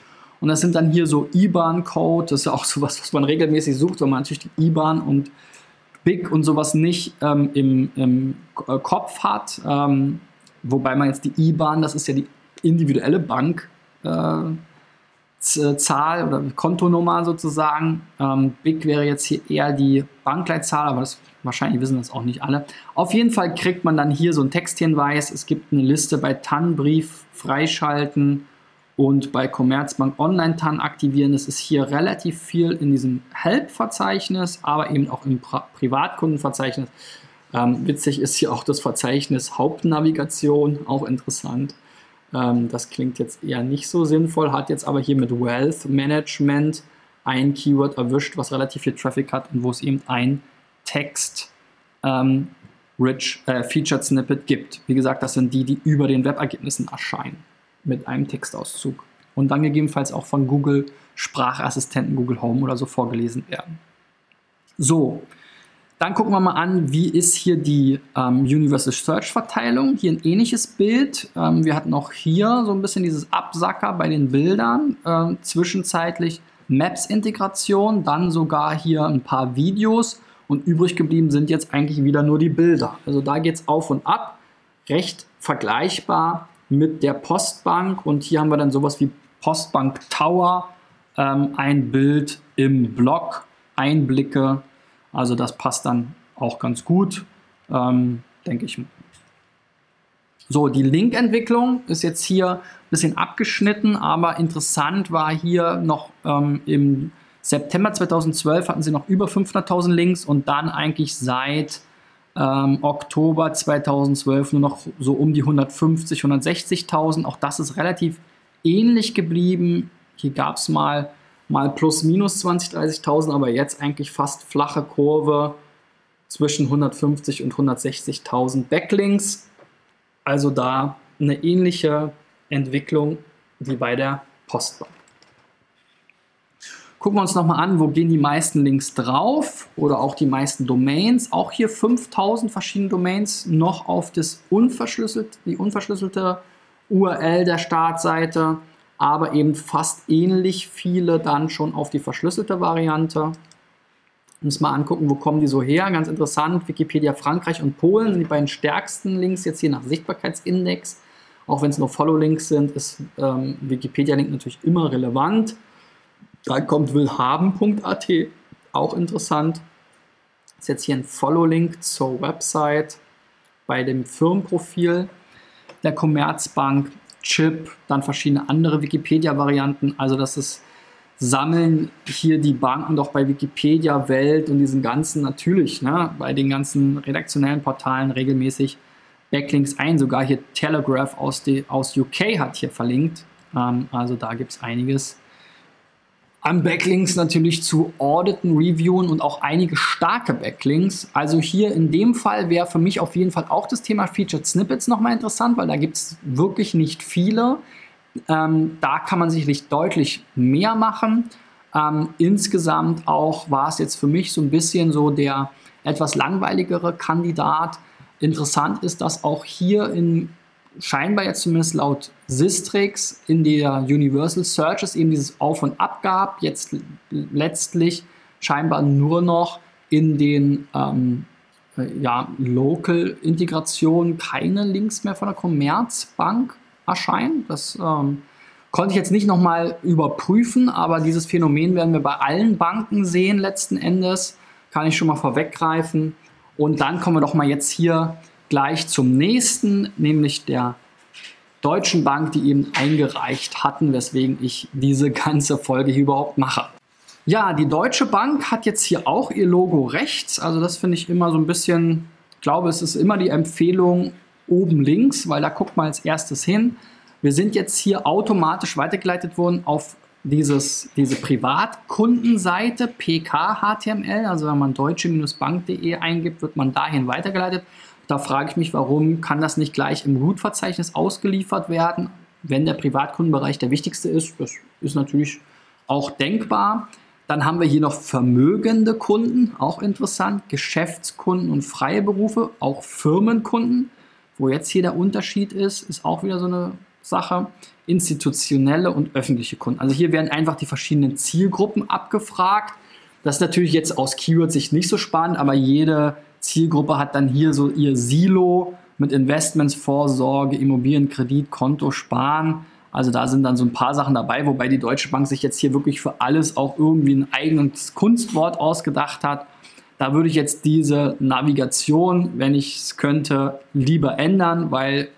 Und das sind dann hier so IBAN-Code, das ist ja auch sowas, was man regelmäßig sucht, weil man natürlich die IBAN und BIC und sowas nicht ähm, im, im, äh, Kopf hat. Ähm, wobei man jetzt die IBAN, das ist ja die individuelle Bank. Äh, Zahl oder Kontonummer sozusagen. Ähm, BIC wäre jetzt hier eher die Bankleitzahl, aber das wahrscheinlich wissen das auch nicht alle. Auf jeden Fall kriegt man dann hier so einen Texthinweis. Es gibt eine Liste bei TAN-Brief freischalten und bei Commerzbank Online-TAN aktivieren. Das ist hier relativ viel in diesem Help-Verzeichnis, aber eben auch im Pri Privatkundenverzeichnis. Ähm, witzig ist hier auch das Verzeichnis Hauptnavigation, auch interessant. Ähm, das klingt jetzt eher nicht so sinnvoll, hat jetzt aber hier mit Wealth Management ein Keyword erwischt, was relativ viel Traffic hat und wo es eben ein Text ähm, Rich äh, Featured Snippet gibt. Wie gesagt, das sind die, die über den Webergebnissen erscheinen mit einem Textauszug und dann gegebenenfalls auch von Google Sprachassistenten, Google Home oder so vorgelesen werden. So, dann gucken wir mal an, wie ist hier die ähm, Universal Search Verteilung. Hier ein ähnliches Bild. Ähm, wir hatten auch hier so ein bisschen dieses Absacker bei den Bildern. Ähm, zwischenzeitlich Maps-Integration, dann sogar hier ein paar Videos und übrig geblieben sind jetzt eigentlich wieder nur die Bilder. Also da geht es auf und ab. Recht vergleichbar mit der Postbank und hier haben wir dann sowas wie Postbank Tower, ähm, ein Bild im Blog, Einblicke, also das passt dann auch ganz gut, ähm, denke ich. So, die Link-Entwicklung ist jetzt hier ein bisschen abgeschnitten, aber interessant war hier noch ähm, im September 2012 hatten sie noch über 500.000 Links und dann eigentlich seit ähm, Oktober 2012 nur noch so um die 150, 160.000. Auch das ist relativ ähnlich geblieben. Hier gab es mal, mal plus minus 20, 30.000, aber jetzt eigentlich fast flache Kurve zwischen 150 und 160.000 Backlinks. Also da eine ähnliche Entwicklung wie bei der Postbank. Gucken wir uns nochmal an, wo gehen die meisten Links drauf oder auch die meisten Domains. Auch hier 5000 verschiedene Domains noch auf das unverschlüsselt, die unverschlüsselte URL der Startseite, aber eben fast ähnlich viele dann schon auf die verschlüsselte Variante. Uns mal angucken, wo kommen die so her. Ganz interessant, Wikipedia Frankreich und Polen sind die beiden stärksten Links jetzt hier nach Sichtbarkeitsindex. Auch wenn es nur Follow-Links sind, ist ähm, Wikipedia-Link natürlich immer relevant. Dann kommt willhaben.at, auch interessant. Ist jetzt hier ein Follow-Link zur Website bei dem Firmenprofil der Commerzbank, Chip, dann verschiedene andere Wikipedia-Varianten. Also das ist sammeln hier die Banken doch bei Wikipedia, Welt und diesen ganzen natürlich, ne, bei den ganzen redaktionellen Portalen regelmäßig Backlinks ein. Sogar hier Telegraph aus, die, aus UK hat hier verlinkt. Ähm, also da gibt es einiges an Backlinks natürlich zu auditen, reviewen und auch einige starke Backlinks. Also hier in dem Fall wäre für mich auf jeden Fall auch das Thema Featured Snippets nochmal interessant, weil da gibt es wirklich nicht viele. Ähm, da kann man sicherlich deutlich mehr machen. Ähm, insgesamt auch war es jetzt für mich so ein bisschen so der etwas langweiligere Kandidat. Interessant ist, dass auch hier in scheinbar jetzt zumindest laut Sistrix in der Universal Search es eben dieses Auf und Ab gab, jetzt letztlich scheinbar nur noch in den ähm, ja, Local-Integrationen keine Links mehr von der Commerzbank erscheinen. Das ähm, konnte ich jetzt nicht nochmal überprüfen, aber dieses Phänomen werden wir bei allen Banken sehen letzten Endes. Kann ich schon mal vorweggreifen. Und dann kommen wir doch mal jetzt hier gleich zum nächsten, nämlich der Deutschen Bank, die eben eingereicht hatten, weswegen ich diese ganze Folge hier überhaupt mache. Ja, die Deutsche Bank hat jetzt hier auch ihr Logo rechts. Also das finde ich immer so ein bisschen, ich glaube, es ist immer die Empfehlung oben links, weil da guckt man als erstes hin. Wir sind jetzt hier automatisch weitergeleitet worden auf dieses, diese Privatkundenseite PK-HTML, also wenn man deutsche-bank.de eingibt, wird man dahin weitergeleitet. Da frage ich mich, warum kann das nicht gleich im Root-Verzeichnis ausgeliefert werden, wenn der Privatkundenbereich der wichtigste ist. Das ist natürlich auch denkbar. Dann haben wir hier noch vermögende Kunden, auch interessant, Geschäftskunden und freie Berufe, auch Firmenkunden. Wo jetzt hier der Unterschied ist, ist auch wieder so eine Sache. Institutionelle und öffentliche Kunden. Also hier werden einfach die verschiedenen Zielgruppen abgefragt. Das ist natürlich jetzt aus Keyword-Sicht nicht so spannend, aber jede Zielgruppe hat dann hier so ihr Silo mit Investments, Vorsorge, Immobilienkredit, Konto, Sparen. Also da sind dann so ein paar Sachen dabei, wobei die Deutsche Bank sich jetzt hier wirklich für alles auch irgendwie ein eigenes Kunstwort ausgedacht hat. Da würde ich jetzt diese Navigation, wenn ich es könnte, lieber ändern, weil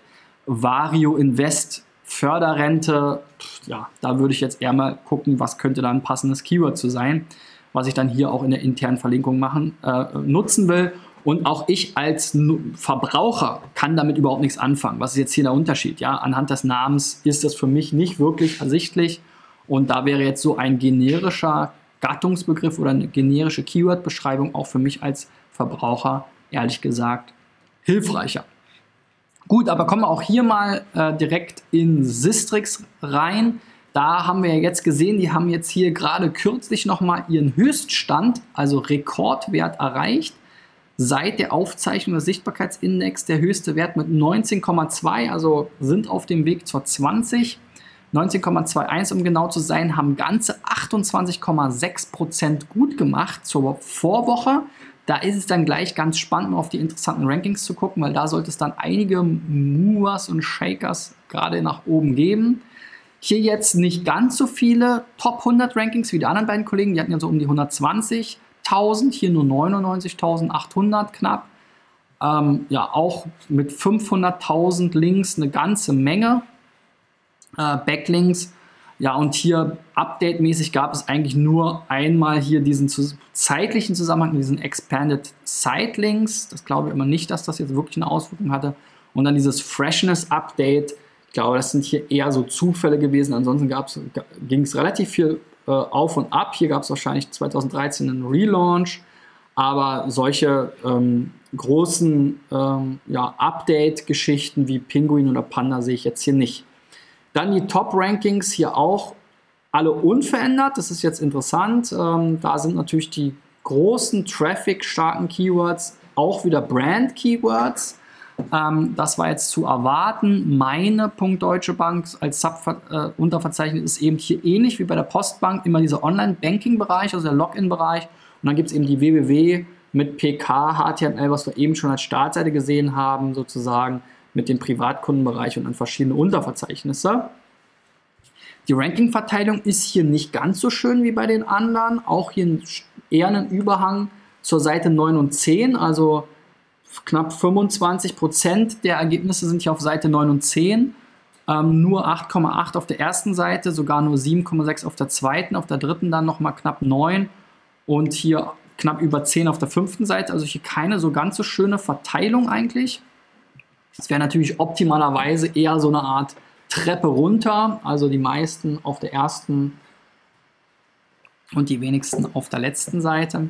Vario Invest Förderrente, ja, da würde ich jetzt eher mal gucken, was könnte da ein passendes Keyword zu sein, was ich dann hier auch in der internen Verlinkung machen, äh, nutzen will. Und auch ich als Verbraucher kann damit überhaupt nichts anfangen. Was ist jetzt hier der Unterschied? Ja, anhand des Namens ist das für mich nicht wirklich ersichtlich. Und da wäre jetzt so ein generischer Gattungsbegriff oder eine generische Keyword-Beschreibung auch für mich als Verbraucher ehrlich gesagt hilfreicher. Gut, aber kommen wir auch hier mal äh, direkt in Sistrix rein. Da haben wir jetzt gesehen, die haben jetzt hier gerade kürzlich nochmal ihren Höchststand, also Rekordwert erreicht seit der Aufzeichnung des Sichtbarkeitsindex der höchste Wert mit 19,2, also sind auf dem Weg zur 20. 19,21 um genau zu sein, haben ganze 28,6% gut gemacht zur Vorwoche. Da ist es dann gleich ganz spannend, auf die interessanten Rankings zu gucken, weil da sollte es dann einige Movers und Shakers gerade nach oben geben. Hier jetzt nicht ganz so viele Top 100 Rankings wie die anderen beiden Kollegen, die hatten ja so um die 120. 1000, hier nur 99.800 knapp. Ähm, ja, auch mit 500.000 Links eine ganze Menge äh, Backlinks. Ja, und hier update-mäßig gab es eigentlich nur einmal hier diesen zeitlichen Zusammenhang, diesen Expanded Sitelinks. Das glaube ich immer nicht, dass das jetzt wirklich eine Auswirkung hatte. Und dann dieses Freshness Update. Ich glaube, das sind hier eher so Zufälle gewesen. Ansonsten ging es relativ viel äh, auf und ab. Hier gab es wahrscheinlich 2013 einen Relaunch, aber solche ähm, großen ähm, ja, Update-Geschichten wie Pinguin oder Panda sehe ich jetzt hier nicht. Dann die Top-Rankings hier auch alle unverändert. Das ist jetzt interessant. Ähm, da sind natürlich die großen Traffic-starken Keywords auch wieder Brand-Keywords. Ähm, das war jetzt zu erwarten. Meine Punkt Deutsche Bank als Sub-Unterverzeichnis äh, ist eben hier ähnlich wie bei der Postbank immer dieser Online-Banking-Bereich, also der Login-Bereich. Und dann gibt es eben die www mit PK, HTML, was wir eben schon als Startseite gesehen haben, sozusagen mit dem Privatkundenbereich und dann verschiedene Unterverzeichnisse. Die Ranking-Verteilung ist hier nicht ganz so schön wie bei den anderen. Auch hier eher ein Überhang zur Seite 9 und 10. Also knapp 25 Prozent der Ergebnisse sind hier auf Seite 9 und 10. Ähm, nur 8,8 auf der ersten Seite, sogar nur 7,6 auf der zweiten, auf der dritten dann nochmal knapp 9 und hier knapp über 10 auf der fünften Seite. Also hier keine so ganz so schöne Verteilung eigentlich. Es wäre natürlich optimalerweise eher so eine Art Treppe runter, also die meisten auf der ersten und die wenigsten auf der letzten Seite.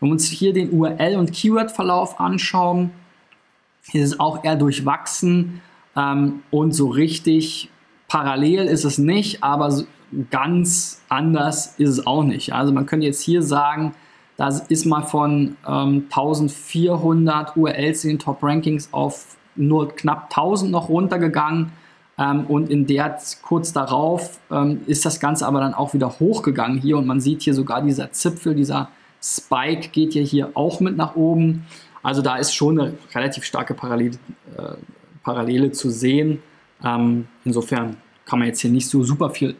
Wenn wir uns hier den URL- und Keyword-Verlauf anschauen, ist es auch eher durchwachsen ähm, und so richtig parallel ist es nicht, aber ganz anders ist es auch nicht. Also man könnte jetzt hier sagen, da ist mal von ähm, 1400 URLs in den Top-Rankings auf nur knapp 1000 noch runtergegangen. Ähm, und in der kurz darauf ähm, ist das Ganze aber dann auch wieder hochgegangen hier und man sieht hier sogar dieser Zipfel, dieser Spike geht ja hier auch mit nach oben. Also da ist schon eine relativ starke Parallele, äh, Parallele zu sehen. Ähm, insofern kann man jetzt hier nicht so super viel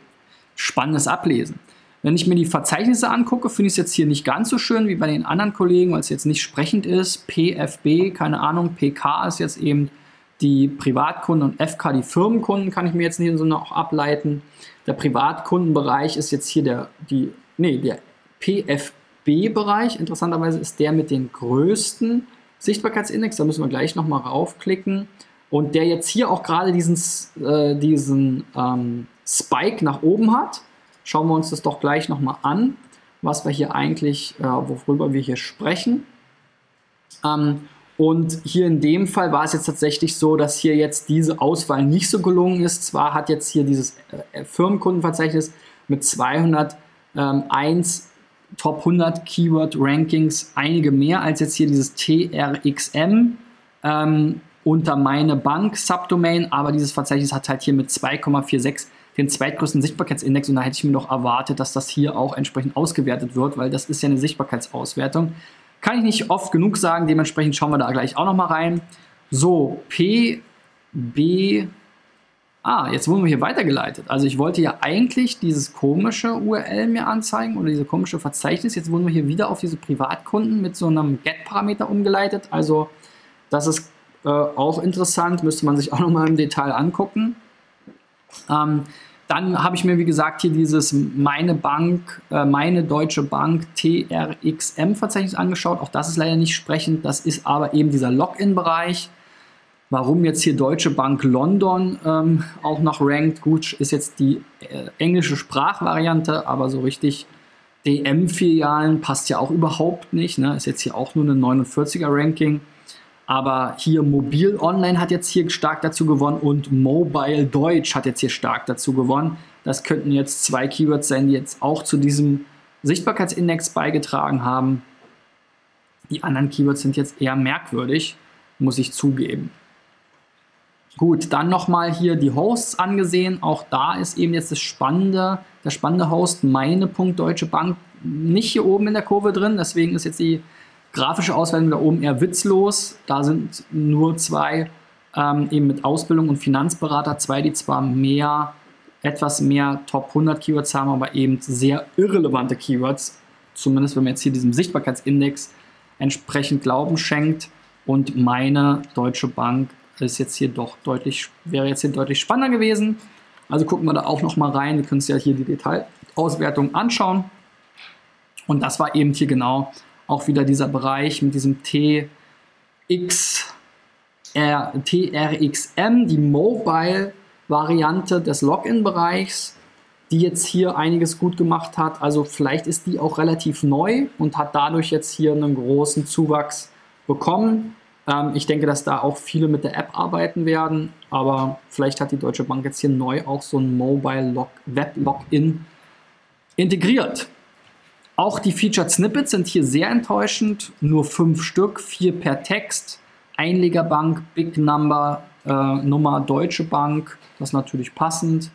Spannendes ablesen. Wenn ich mir die Verzeichnisse angucke, finde ich es jetzt hier nicht ganz so schön wie bei den anderen Kollegen, weil es jetzt nicht sprechend ist. PFB, keine Ahnung, PK ist jetzt eben die Privatkunden und FK die Firmenkunden, kann ich mir jetzt nicht so noch ableiten. Der Privatkundenbereich ist jetzt hier der, die, nee, der PFB B-Bereich, interessanterweise, ist der mit den größten Sichtbarkeitsindex. Da müssen wir gleich nochmal raufklicken. Und der jetzt hier auch gerade diesen, äh, diesen ähm, Spike nach oben hat. schauen wir uns das doch gleich nochmal an, was wir hier eigentlich, äh, worüber wir hier sprechen. Ähm, und hier in dem Fall war es jetzt tatsächlich so, dass hier jetzt diese Auswahl nicht so gelungen ist. Zwar hat jetzt hier dieses äh, Firmenkundenverzeichnis mit 201 ähm, Top 100 Keyword Rankings einige mehr als jetzt hier dieses TRXM ähm, unter meine Bank Subdomain, aber dieses Verzeichnis hat halt hier mit 2,46 den zweitgrößten Sichtbarkeitsindex und da hätte ich mir doch erwartet, dass das hier auch entsprechend ausgewertet wird, weil das ist ja eine Sichtbarkeitsauswertung. Kann ich nicht oft genug sagen, dementsprechend schauen wir da gleich auch nochmal rein. So, P, B, Ah, jetzt wurden wir hier weitergeleitet. Also ich wollte ja eigentlich dieses komische URL mir anzeigen oder diese komische Verzeichnis. Jetzt wurden wir hier wieder auf diese Privatkunden mit so einem Get-Parameter umgeleitet. Also das ist äh, auch interessant, müsste man sich auch nochmal im Detail angucken. Ähm, dann habe ich mir, wie gesagt, hier dieses meine Bank, äh, meine Deutsche Bank TRXM-Verzeichnis angeschaut. Auch das ist leider nicht sprechend. Das ist aber eben dieser Login-Bereich. Warum jetzt hier Deutsche Bank London ähm, auch noch rankt, gut, ist jetzt die äh, englische Sprachvariante, aber so richtig DM-Filialen passt ja auch überhaupt nicht. Ne? Ist jetzt hier auch nur eine 49er-Ranking. Aber hier Mobil Online hat jetzt hier stark dazu gewonnen und Mobile Deutsch hat jetzt hier stark dazu gewonnen. Das könnten jetzt zwei Keywords sein, die jetzt auch zu diesem Sichtbarkeitsindex beigetragen haben. Die anderen Keywords sind jetzt eher merkwürdig, muss ich zugeben. Gut, dann nochmal hier die Hosts angesehen. Auch da ist eben jetzt das spannende, der spannende Host meine.deutsche Bank nicht hier oben in der Kurve drin. Deswegen ist jetzt die Grafische Auswertung da oben eher witzlos. Da sind nur zwei ähm, eben mit Ausbildung und Finanzberater, zwei, die zwar mehr, etwas mehr Top 100 Keywords haben, aber eben sehr irrelevante Keywords. Zumindest wenn man jetzt hier diesem Sichtbarkeitsindex entsprechend Glauben schenkt. Und meine Deutsche Bank ist jetzt hier doch deutlich, wäre jetzt hier deutlich spannender gewesen. Also gucken wir da auch noch mal rein. Wir können uns ja hier die Detailauswertung anschauen. Und das war eben hier genau auch wieder dieser Bereich mit diesem TX, R, TRXM, die Mobile-Variante des Login-Bereichs, die jetzt hier einiges gut gemacht hat. Also vielleicht ist die auch relativ neu und hat dadurch jetzt hier einen großen Zuwachs bekommen. Ähm, ich denke, dass da auch viele mit der App arbeiten werden, aber vielleicht hat die Deutsche Bank jetzt hier neu auch so ein Mobile Web Login integriert. Auch die Featured Snippets sind hier sehr enttäuschend. Nur fünf Stück, vier per Text. Einlegerbank, Big Number, äh, Nummer Deutsche Bank. Das ist natürlich passend.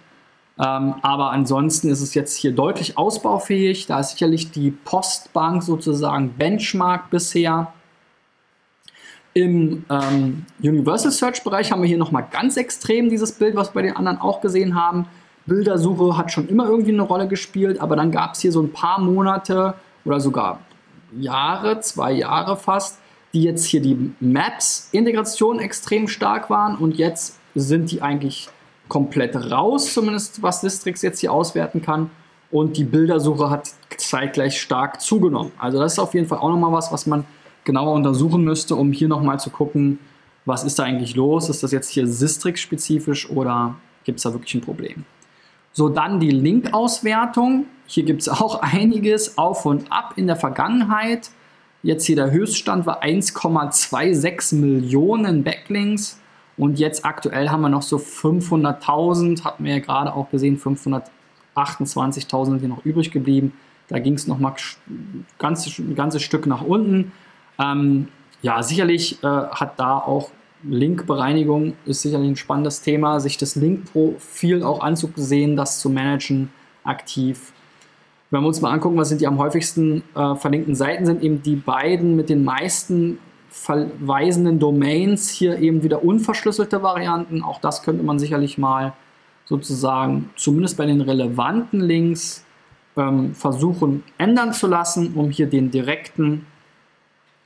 Ähm, aber ansonsten ist es jetzt hier deutlich ausbaufähig. Da ist sicherlich die Postbank sozusagen Benchmark bisher. Im ähm, Universal Search Bereich haben wir hier nochmal ganz extrem dieses Bild, was wir bei den anderen auch gesehen haben. Bildersuche hat schon immer irgendwie eine Rolle gespielt, aber dann gab es hier so ein paar Monate oder sogar Jahre, zwei Jahre fast, die jetzt hier die Maps-Integration extrem stark waren und jetzt sind die eigentlich komplett raus, zumindest was Distrix jetzt hier auswerten kann. Und die Bildersuche hat zeitgleich stark zugenommen. Also das ist auf jeden Fall auch nochmal was, was man genauer untersuchen müsste, um hier nochmal zu gucken, was ist da eigentlich los? Ist das jetzt hier Sistrix-spezifisch oder gibt es da wirklich ein Problem? So, dann die Link-Auswertung. Hier gibt es auch einiges auf und ab in der Vergangenheit. Jetzt hier der Höchststand war 1,26 Millionen Backlinks und jetzt aktuell haben wir noch so 500.000, hatten wir ja gerade auch gesehen, 528.000 sind hier noch übrig geblieben. Da ging es noch mal ein ganzes, ein ganzes Stück nach unten. Ähm, ja, sicherlich äh, hat da auch Linkbereinigung ist sicherlich ein spannendes Thema, sich das Linkprofil auch anzusehen, das zu managen aktiv. Wenn wir uns mal angucken, was sind die am häufigsten äh, verlinkten Seiten, sind eben die beiden mit den meisten verweisenden Domains hier eben wieder unverschlüsselte Varianten. Auch das könnte man sicherlich mal sozusagen zumindest bei den relevanten Links ähm, versuchen ändern zu lassen, um hier den direkten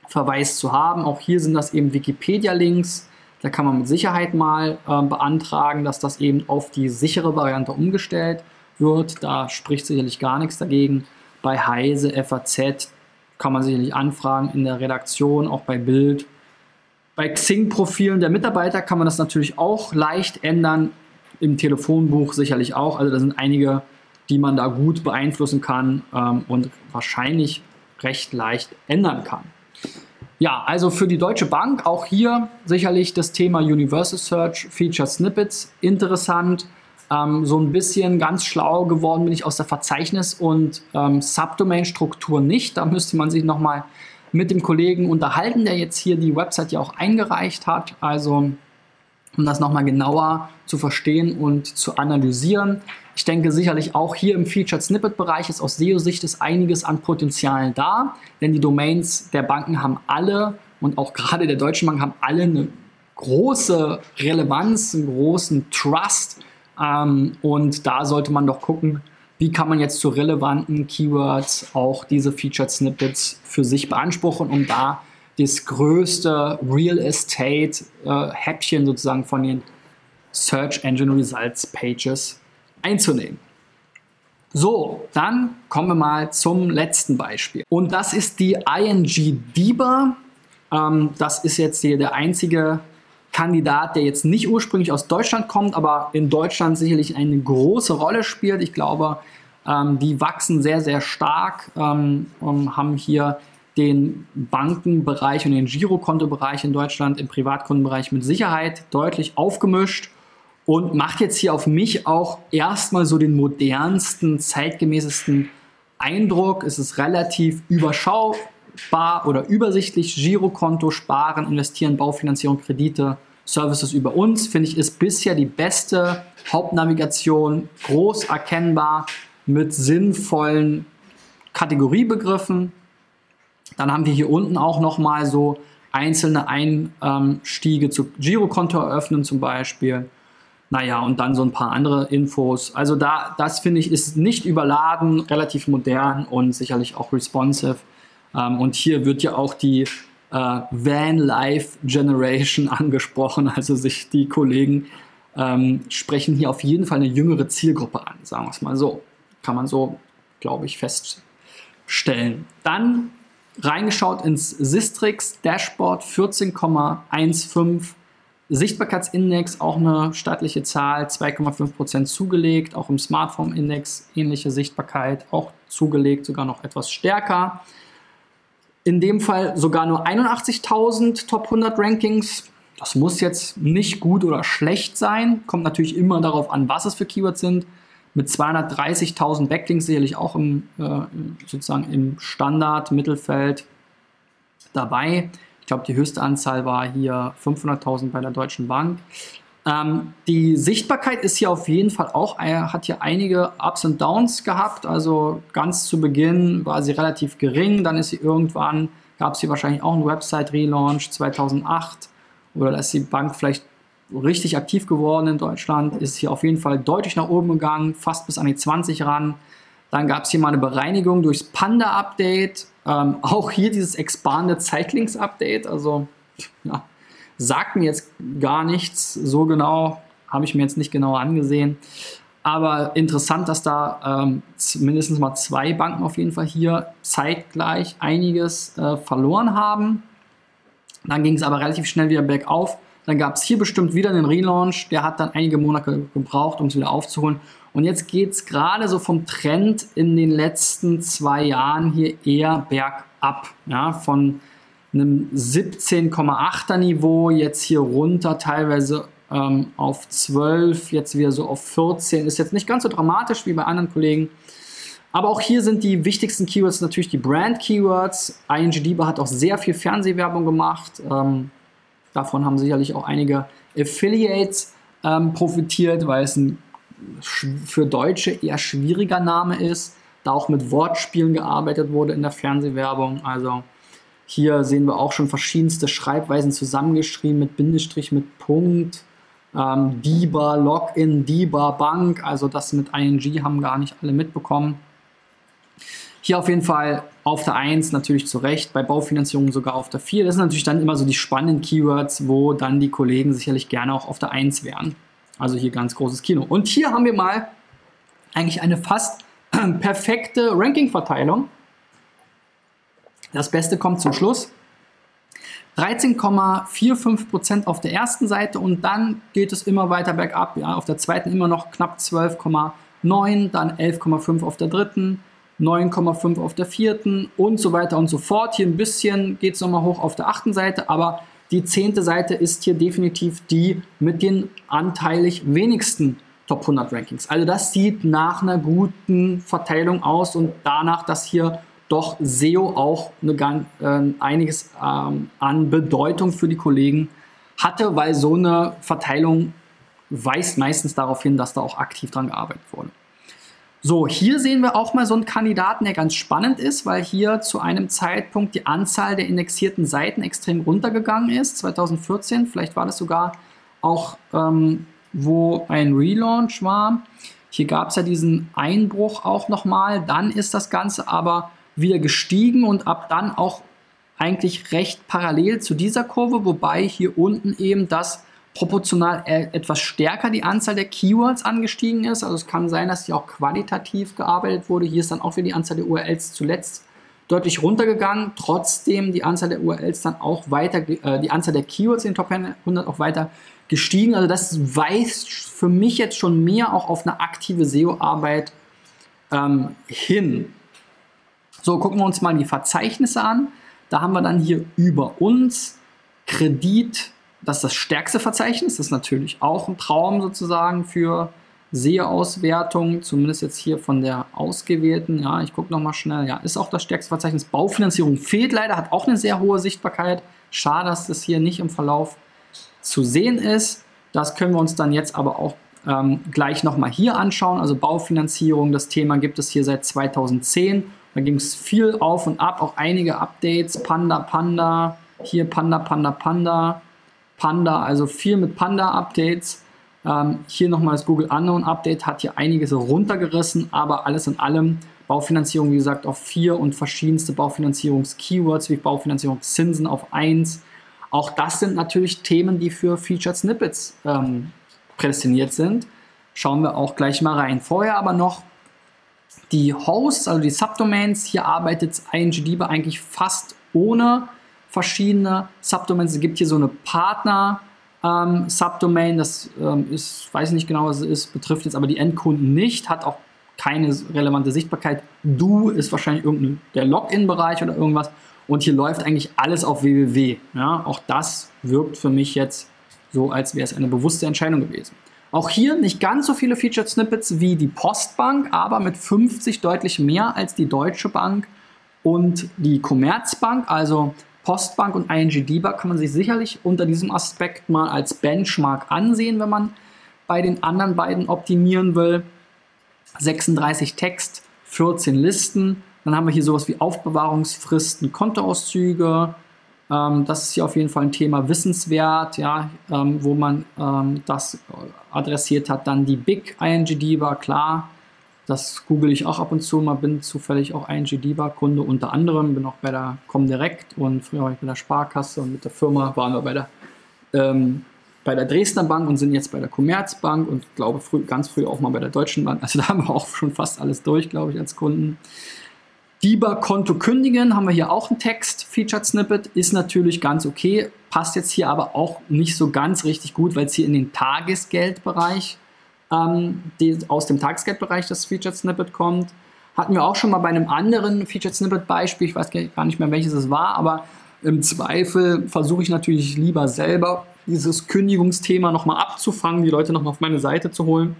Verweis zu haben. Auch hier sind das eben Wikipedia-Links. Da kann man mit Sicherheit mal äh, beantragen, dass das eben auf die sichere Variante umgestellt wird. Da spricht sicherlich gar nichts dagegen. Bei Heise, FAZ kann man sicherlich anfragen in der Redaktion, auch bei Bild. Bei Xing-Profilen der Mitarbeiter kann man das natürlich auch leicht ändern. Im Telefonbuch sicherlich auch. Also da sind einige die man da gut beeinflussen kann ähm, und wahrscheinlich recht leicht ändern kann. Ja, also für die Deutsche Bank auch hier sicherlich das Thema Universal Search Feature Snippets interessant. Ähm, so ein bisschen ganz schlau geworden bin ich aus der Verzeichnis- und ähm, Subdomain-Struktur nicht. Da müsste man sich nochmal mit dem Kollegen unterhalten, der jetzt hier die Website ja auch eingereicht hat. Also um das nochmal genauer zu verstehen und zu analysieren. Ich denke sicherlich auch hier im Featured Snippet Bereich ist aus SEO-Sicht einiges an Potenzial da, denn die Domains der Banken haben alle und auch gerade der Deutschen Bank haben alle eine große Relevanz, einen großen Trust ähm, und da sollte man doch gucken, wie kann man jetzt zu relevanten Keywords auch diese Featured Snippets für sich beanspruchen, um da das größte Real Estate äh, Häppchen sozusagen von den Search Engine Results Pages einzunehmen. So, dann kommen wir mal zum letzten Beispiel. Und das ist die ING DIBA. Ähm, das ist jetzt hier der einzige Kandidat, der jetzt nicht ursprünglich aus Deutschland kommt, aber in Deutschland sicherlich eine große Rolle spielt. Ich glaube, ähm, die wachsen sehr, sehr stark ähm, und haben hier den Bankenbereich und den Girokontobereich in Deutschland im Privatkundenbereich mit Sicherheit deutlich aufgemischt und macht jetzt hier auf mich auch erstmal so den modernsten, zeitgemäßesten Eindruck. Es ist relativ überschaubar oder übersichtlich. Girokonto, Sparen, Investieren, Baufinanzierung, Kredite, Services über uns, finde ich, ist bisher die beste Hauptnavigation, groß erkennbar mit sinnvollen Kategoriebegriffen. Dann haben wir hier unten auch nochmal so einzelne Einstiege zu Girokonto eröffnen zum Beispiel. Naja, und dann so ein paar andere Infos. Also da, das finde ich, ist nicht überladen, relativ modern und sicherlich auch responsive. Ähm, und hier wird ja auch die äh, Van Life Generation angesprochen. Also sich die Kollegen ähm, sprechen hier auf jeden Fall eine jüngere Zielgruppe an, sagen wir es mal so. Kann man so, glaube ich, feststellen. Dann reingeschaut ins Sistrix Dashboard 14,15 Sichtbarkeitsindex auch eine staatliche Zahl, 2,5% zugelegt, auch im Smartphone-Index ähnliche Sichtbarkeit, auch zugelegt, sogar noch etwas stärker. In dem Fall sogar nur 81.000 Top 100 Rankings. Das muss jetzt nicht gut oder schlecht sein, kommt natürlich immer darauf an, was es für Keywords sind. Mit 230.000 Backlinks sicherlich auch im, äh, sozusagen im Standard-Mittelfeld dabei. Ich glaube, die höchste Anzahl war hier 500.000 bei der Deutschen Bank. Ähm, die Sichtbarkeit ist hier auf jeden Fall auch, hat hier einige Ups und Downs gehabt. Also ganz zu Beginn war sie relativ gering, dann ist sie irgendwann, gab es hier wahrscheinlich auch einen Website-Relaunch 2008 oder ist die Bank vielleicht richtig aktiv geworden in Deutschland, ist hier auf jeden Fall deutlich nach oben gegangen, fast bis an die 20 ran. Dann gab es hier mal eine Bereinigung durchs Panda-Update. Ähm, auch hier dieses Expanded Cyclings Update. Also, ja, sagt mir jetzt gar nichts so genau. Habe ich mir jetzt nicht genauer angesehen. Aber interessant, dass da ähm, mindestens mal zwei Banken auf jeden Fall hier zeitgleich einiges äh, verloren haben. Dann ging es aber relativ schnell wieder bergauf. Dann gab es hier bestimmt wieder einen Relaunch. Der hat dann einige Monate gebraucht, um es wieder aufzuholen. Und jetzt geht es gerade so vom Trend in den letzten zwei Jahren hier eher bergab. Ja, von einem 17,8er Niveau jetzt hier runter, teilweise ähm, auf 12, jetzt wieder so auf 14. Ist jetzt nicht ganz so dramatisch wie bei anderen Kollegen. Aber auch hier sind die wichtigsten Keywords natürlich die Brand-Keywords. ING Diba hat auch sehr viel Fernsehwerbung gemacht. Ähm, davon haben sicherlich auch einige Affiliates ähm, profitiert, weil es ein für Deutsche eher schwieriger Name ist, da auch mit Wortspielen gearbeitet wurde in der Fernsehwerbung. Also hier sehen wir auch schon verschiedenste Schreibweisen zusammengeschrieben mit Bindestrich, mit Punkt. Ähm, DIBA, Login, DIBA, Bank, also das mit ING haben gar nicht alle mitbekommen. Hier auf jeden Fall auf der 1 natürlich zu Recht, bei Baufinanzierung sogar auf der 4. Das sind natürlich dann immer so die spannenden Keywords, wo dann die Kollegen sicherlich gerne auch auf der 1 wären. Also hier ganz großes Kino. Und hier haben wir mal eigentlich eine fast perfekte Ranking-Verteilung. Das Beste kommt zum Schluss. 13,45% auf der ersten Seite und dann geht es immer weiter bergab. Ja. Auf der zweiten immer noch knapp 12,9%, 9, dann 11,5 auf der dritten, 9,5 auf der vierten und so weiter und so fort. Hier ein bisschen geht es nochmal hoch auf der achten Seite, aber die zehnte Seite ist hier definitiv die mit den anteilig wenigsten Top 100 Rankings. Also das sieht nach einer guten Verteilung aus und danach, dass hier doch SEO auch eine, äh, einiges ähm, an Bedeutung für die Kollegen hatte, weil so eine Verteilung weist meistens darauf hin, dass da auch aktiv dran gearbeitet wurde. So, hier sehen wir auch mal so einen Kandidaten, der ganz spannend ist, weil hier zu einem Zeitpunkt die Anzahl der indexierten Seiten extrem runtergegangen ist, 2014. Vielleicht war das sogar auch, ähm, wo ein Relaunch war. Hier gab es ja diesen Einbruch auch nochmal. Dann ist das Ganze aber wieder gestiegen und ab dann auch eigentlich recht parallel zu dieser Kurve, wobei hier unten eben das proportional etwas stärker die Anzahl der Keywords angestiegen ist. Also es kann sein, dass hier auch qualitativ gearbeitet wurde. Hier ist dann auch wieder die Anzahl der URLs zuletzt deutlich runtergegangen. Trotzdem die Anzahl der URLs dann auch weiter, äh, die Anzahl der Keywords in den Top 100 auch weiter gestiegen. Also das weist für mich jetzt schon mehr auch auf eine aktive SEO-Arbeit ähm, hin. So, gucken wir uns mal die Verzeichnisse an. Da haben wir dann hier über uns Kredit, das ist das stärkste Verzeichnis. Das ist natürlich auch ein Traum sozusagen für SEO-Auswertung, zumindest jetzt hier von der ausgewählten. Ja, ich gucke nochmal schnell. Ja, ist auch das stärkste Verzeichnis. Baufinanzierung fehlt leider, hat auch eine sehr hohe Sichtbarkeit. Schade, dass das hier nicht im Verlauf zu sehen ist. Das können wir uns dann jetzt aber auch ähm, gleich nochmal hier anschauen. Also Baufinanzierung, das Thema gibt es hier seit 2010. Da ging es viel auf und ab, auch einige Updates. Panda, Panda, hier Panda, Panda, Panda. Panda, also viel mit Panda-Updates. Ähm, hier nochmal das Google Unknown Update hat hier einiges runtergerissen, aber alles in allem Baufinanzierung, wie gesagt, auf 4 und verschiedenste Baufinanzierungs-Keywords wie Baufinanzierungszinsen auf 1. Auch das sind natürlich Themen, die für Featured Snippets ähm, prädestiniert sind. Schauen wir auch gleich mal rein. Vorher aber noch die Hosts, also die Subdomains. Hier arbeitet INGDB eigentlich fast ohne verschiedene Subdomains. Es gibt hier so eine Partner- ähm, Subdomain, das ähm, ist, weiß ich nicht genau, was es ist, betrifft jetzt aber die Endkunden nicht, hat auch keine relevante Sichtbarkeit. Du ist wahrscheinlich irgendein der Login-Bereich oder irgendwas. Und hier läuft eigentlich alles auf www. Ja, auch das wirkt für mich jetzt so, als wäre es eine bewusste Entscheidung gewesen. Auch hier nicht ganz so viele Featured Snippets wie die Postbank, aber mit 50 deutlich mehr als die Deutsche Bank und die Commerzbank. Also Postbank und ING DIBA kann man sich sicherlich unter diesem Aspekt mal als Benchmark ansehen, wenn man bei den anderen beiden optimieren will. 36 Text, 14 Listen. Dann haben wir hier sowas wie Aufbewahrungsfristen, Kontoauszüge. Ähm, das ist hier auf jeden Fall ein Thema wissenswert, ja, ähm, wo man ähm, das adressiert hat. Dann die Big ING DIBA, klar. Das google ich auch ab und zu mal, bin zufällig auch ING DIBA-Kunde unter anderem, bin auch bei der Comdirect und früher war ich bei der Sparkasse und mit der Firma waren wir bei der, ähm, bei der Dresdner Bank und sind jetzt bei der Commerzbank und glaube früh, ganz früh auch mal bei der Deutschen Bank. Also da haben wir auch schon fast alles durch, glaube ich, als Kunden. DIBA-Konto kündigen, haben wir hier auch einen Text, Featured Snippet, ist natürlich ganz okay, passt jetzt hier aber auch nicht so ganz richtig gut, weil es hier in den Tagesgeldbereich ähm, die aus dem Tagesgeldbereich das Featured Snippet kommt. Hatten wir auch schon mal bei einem anderen Featured Snippet Beispiel, ich weiß gar nicht mehr welches es war, aber im Zweifel versuche ich natürlich lieber selber dieses Kündigungsthema nochmal abzufangen, die Leute nochmal auf meine Seite zu holen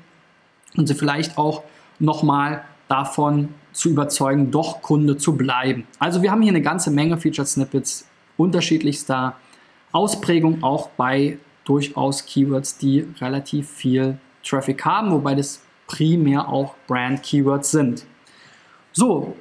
und sie vielleicht auch nochmal davon zu überzeugen, doch Kunde zu bleiben. Also wir haben hier eine ganze Menge Featured Snippets unterschiedlichster Ausprägung, auch bei durchaus Keywords, die relativ viel Traffic haben, wobei das primär auch Brand-Keywords sind. So,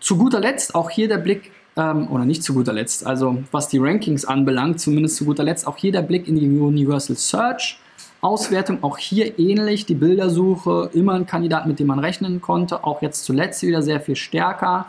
zu guter Letzt auch hier der Blick, ähm, oder nicht zu guter Letzt, also was die Rankings anbelangt, zumindest zu guter Letzt auch hier der Blick in die Universal Search. Auswertung auch hier ähnlich, die Bildersuche, immer ein Kandidat, mit dem man rechnen konnte, auch jetzt zuletzt wieder sehr viel stärker.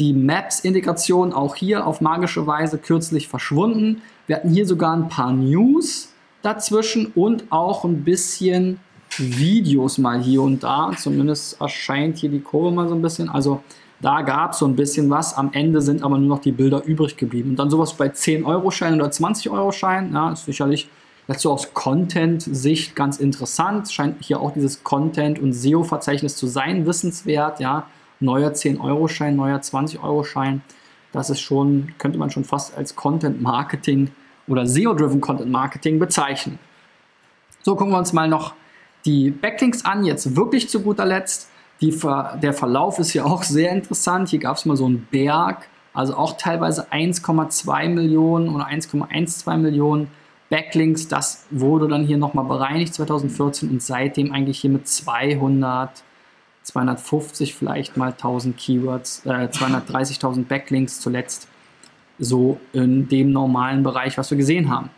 Die Maps-Integration auch hier auf magische Weise kürzlich verschwunden. Wir hatten hier sogar ein paar News dazwischen und auch ein bisschen Videos mal hier und da. Zumindest erscheint hier die Kurve mal so ein bisschen. Also da gab es so ein bisschen was. Am Ende sind aber nur noch die Bilder übrig geblieben. Und dann sowas bei 10-Euro-Scheinen oder 20-Euro-Scheinen. Ja, ist sicherlich Jetzt so aus Content-Sicht ganz interessant. Scheint hier auch dieses Content- und SEO-Verzeichnis zu sein, wissenswert. Ja, neuer 10-Euro-Schein, neuer 20-Euro-Schein. Das ist schon, könnte man schon fast als Content-Marketing oder SEO-Driven Content-Marketing bezeichnen. So, gucken wir uns mal noch die Backlinks an, jetzt wirklich zu guter Letzt. Die, der Verlauf ist ja auch sehr interessant. Hier gab es mal so einen Berg, also auch teilweise 1,2 Millionen oder 1,12 Millionen Backlinks. Das wurde dann hier nochmal bereinigt 2014 und seitdem eigentlich hier mit 200, 250 vielleicht mal 1000 Keywords, äh, 230.000 Backlinks zuletzt so in dem normalen Bereich, was wir gesehen haben.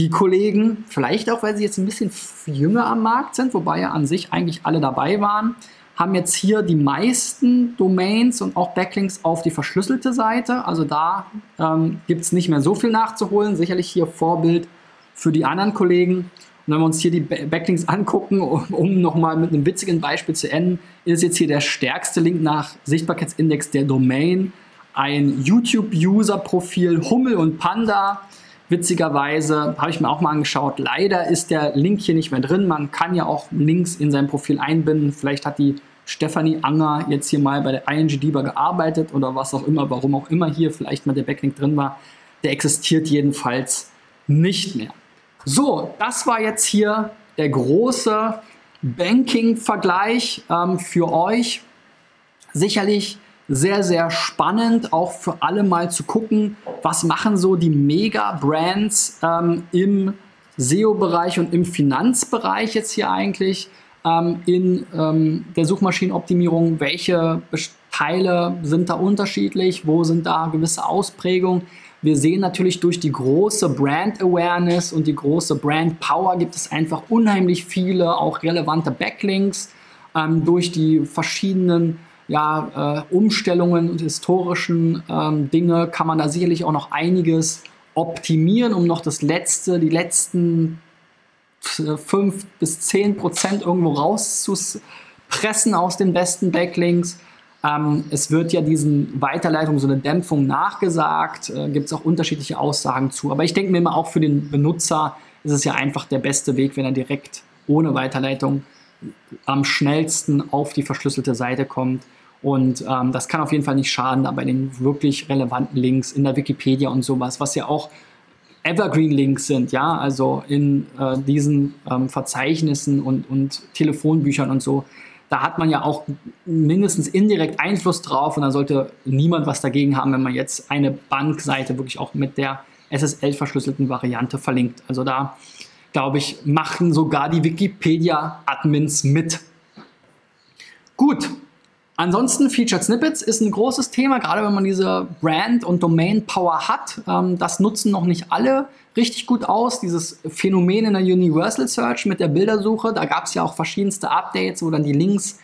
Die Kollegen, vielleicht auch, weil sie jetzt ein bisschen jünger am Markt sind, wobei ja an sich eigentlich alle dabei waren, haben jetzt hier die meisten Domains und auch Backlinks auf die verschlüsselte Seite. Also da ähm, gibt es nicht mehr so viel nachzuholen. Sicherlich hier Vorbild für die anderen Kollegen. Und wenn wir uns hier die Backlinks angucken, um, um nochmal mit einem witzigen Beispiel zu enden, ist jetzt hier der stärkste Link nach Sichtbarkeitsindex der Domain ein YouTube-User-Profil Hummel und Panda. Witzigerweise habe ich mir auch mal angeschaut. Leider ist der Link hier nicht mehr drin. Man kann ja auch Links in sein Profil einbinden. Vielleicht hat die Stefanie Anger jetzt hier mal bei der ING DIBA gearbeitet oder was auch immer, warum auch immer hier vielleicht mal der Backlink drin war. Der existiert jedenfalls nicht mehr. So, das war jetzt hier der große Banking-Vergleich ähm, für euch. Sicherlich sehr, sehr spannend, auch für alle mal zu gucken, was machen so die Mega-Brands ähm, im SEO-Bereich und im Finanzbereich jetzt hier eigentlich ähm, in ähm, der Suchmaschinenoptimierung, welche Teile sind da unterschiedlich, wo sind da gewisse Ausprägungen. Wir sehen natürlich durch die große Brand Awareness und die große Brand Power gibt es einfach unheimlich viele auch relevante Backlinks ähm, durch die verschiedenen ja, äh, Umstellungen und historischen ähm, Dinge kann man da sicherlich auch noch einiges optimieren, um noch das letzte, die letzten 5 bis 10 Prozent irgendwo rauszupressen aus den besten Backlinks. Ähm, es wird ja diesen Weiterleitungen so eine Dämpfung nachgesagt, äh, gibt es auch unterschiedliche Aussagen zu. Aber ich denke mir immer auch für den Benutzer ist es ja einfach der beste Weg, wenn er direkt ohne Weiterleitung am schnellsten auf die verschlüsselte Seite kommt und ähm, das kann auf jeden Fall nicht schaden, aber den wirklich relevanten Links in der Wikipedia und sowas, was ja auch Evergreen-Links sind, ja, also in äh, diesen ähm, Verzeichnissen und, und Telefonbüchern und so, da hat man ja auch mindestens indirekt Einfluss drauf und da sollte niemand was dagegen haben, wenn man jetzt eine Bankseite wirklich auch mit der SSL-verschlüsselten Variante verlinkt. Also da, glaube ich, machen sogar die Wikipedia-Admins mit. Gut, Ansonsten Featured Snippets ist ein großes Thema, gerade wenn man diese Brand- und Domain-Power hat. Ähm, das nutzen noch nicht alle richtig gut aus. Dieses Phänomen in der Universal Search mit der Bildersuche, da gab es ja auch verschiedenste Updates, wo dann die Links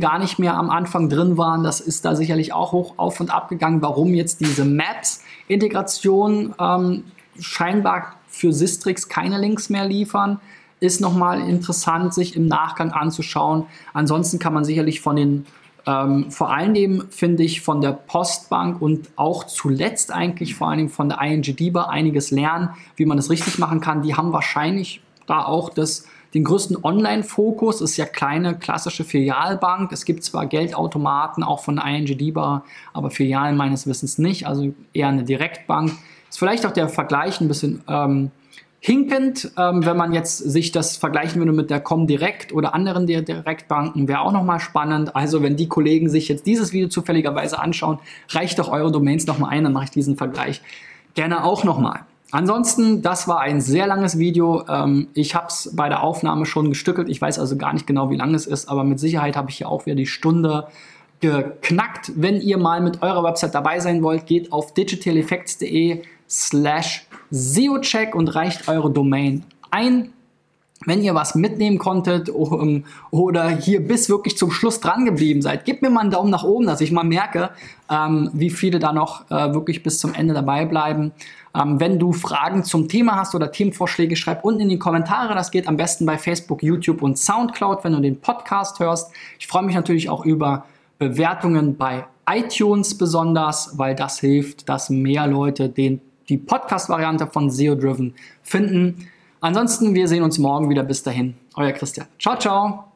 gar nicht mehr am Anfang drin waren. Das ist da sicherlich auch hoch auf und ab gegangen, warum jetzt diese Maps-Integration ähm, scheinbar für Sistrix keine Links mehr liefern ist nochmal interessant, sich im Nachgang anzuschauen. Ansonsten kann man sicherlich von den ähm, vor allen Dingen finde ich von der Postbank und auch zuletzt eigentlich vor allen Dingen von der ING DIBA einiges lernen, wie man das richtig machen kann. Die haben wahrscheinlich da auch das, den größten Online-Fokus. Ist ja kleine klassische Filialbank. Es gibt zwar Geldautomaten auch von ING DIBA, aber Filialen meines Wissens nicht. Also eher eine Direktbank. Ist vielleicht auch der Vergleich ein bisschen ähm, hinkend, ähm, wenn man jetzt sich das vergleichen würde mit der Comdirect oder anderen Direktbanken, wäre auch nochmal spannend. Also wenn die Kollegen sich jetzt dieses Video zufälligerweise anschauen, reicht doch eure Domains nochmal ein, dann mache ich diesen Vergleich gerne auch nochmal. Ansonsten, das war ein sehr langes Video. Ähm, ich habe es bei der Aufnahme schon gestückelt. Ich weiß also gar nicht genau, wie lang es ist, aber mit Sicherheit habe ich hier auch wieder die Stunde geknackt. Wenn ihr mal mit eurer Website dabei sein wollt, geht auf digitaleffects.de slash SEO-Check und reicht eure Domain ein. Wenn ihr was mitnehmen konntet um, oder hier bis wirklich zum Schluss dran geblieben seid, gebt mir mal einen Daumen nach oben, dass ich mal merke, ähm, wie viele da noch äh, wirklich bis zum Ende dabei bleiben. Ähm, wenn du Fragen zum Thema hast oder Themenvorschläge, schreib unten in die Kommentare. Das geht am besten bei Facebook, YouTube und Soundcloud, wenn du den Podcast hörst. Ich freue mich natürlich auch über Bewertungen bei iTunes besonders, weil das hilft, dass mehr Leute den die Podcast-Variante von SEO Driven finden. Ansonsten, wir sehen uns morgen wieder. Bis dahin, euer Christian. Ciao, ciao.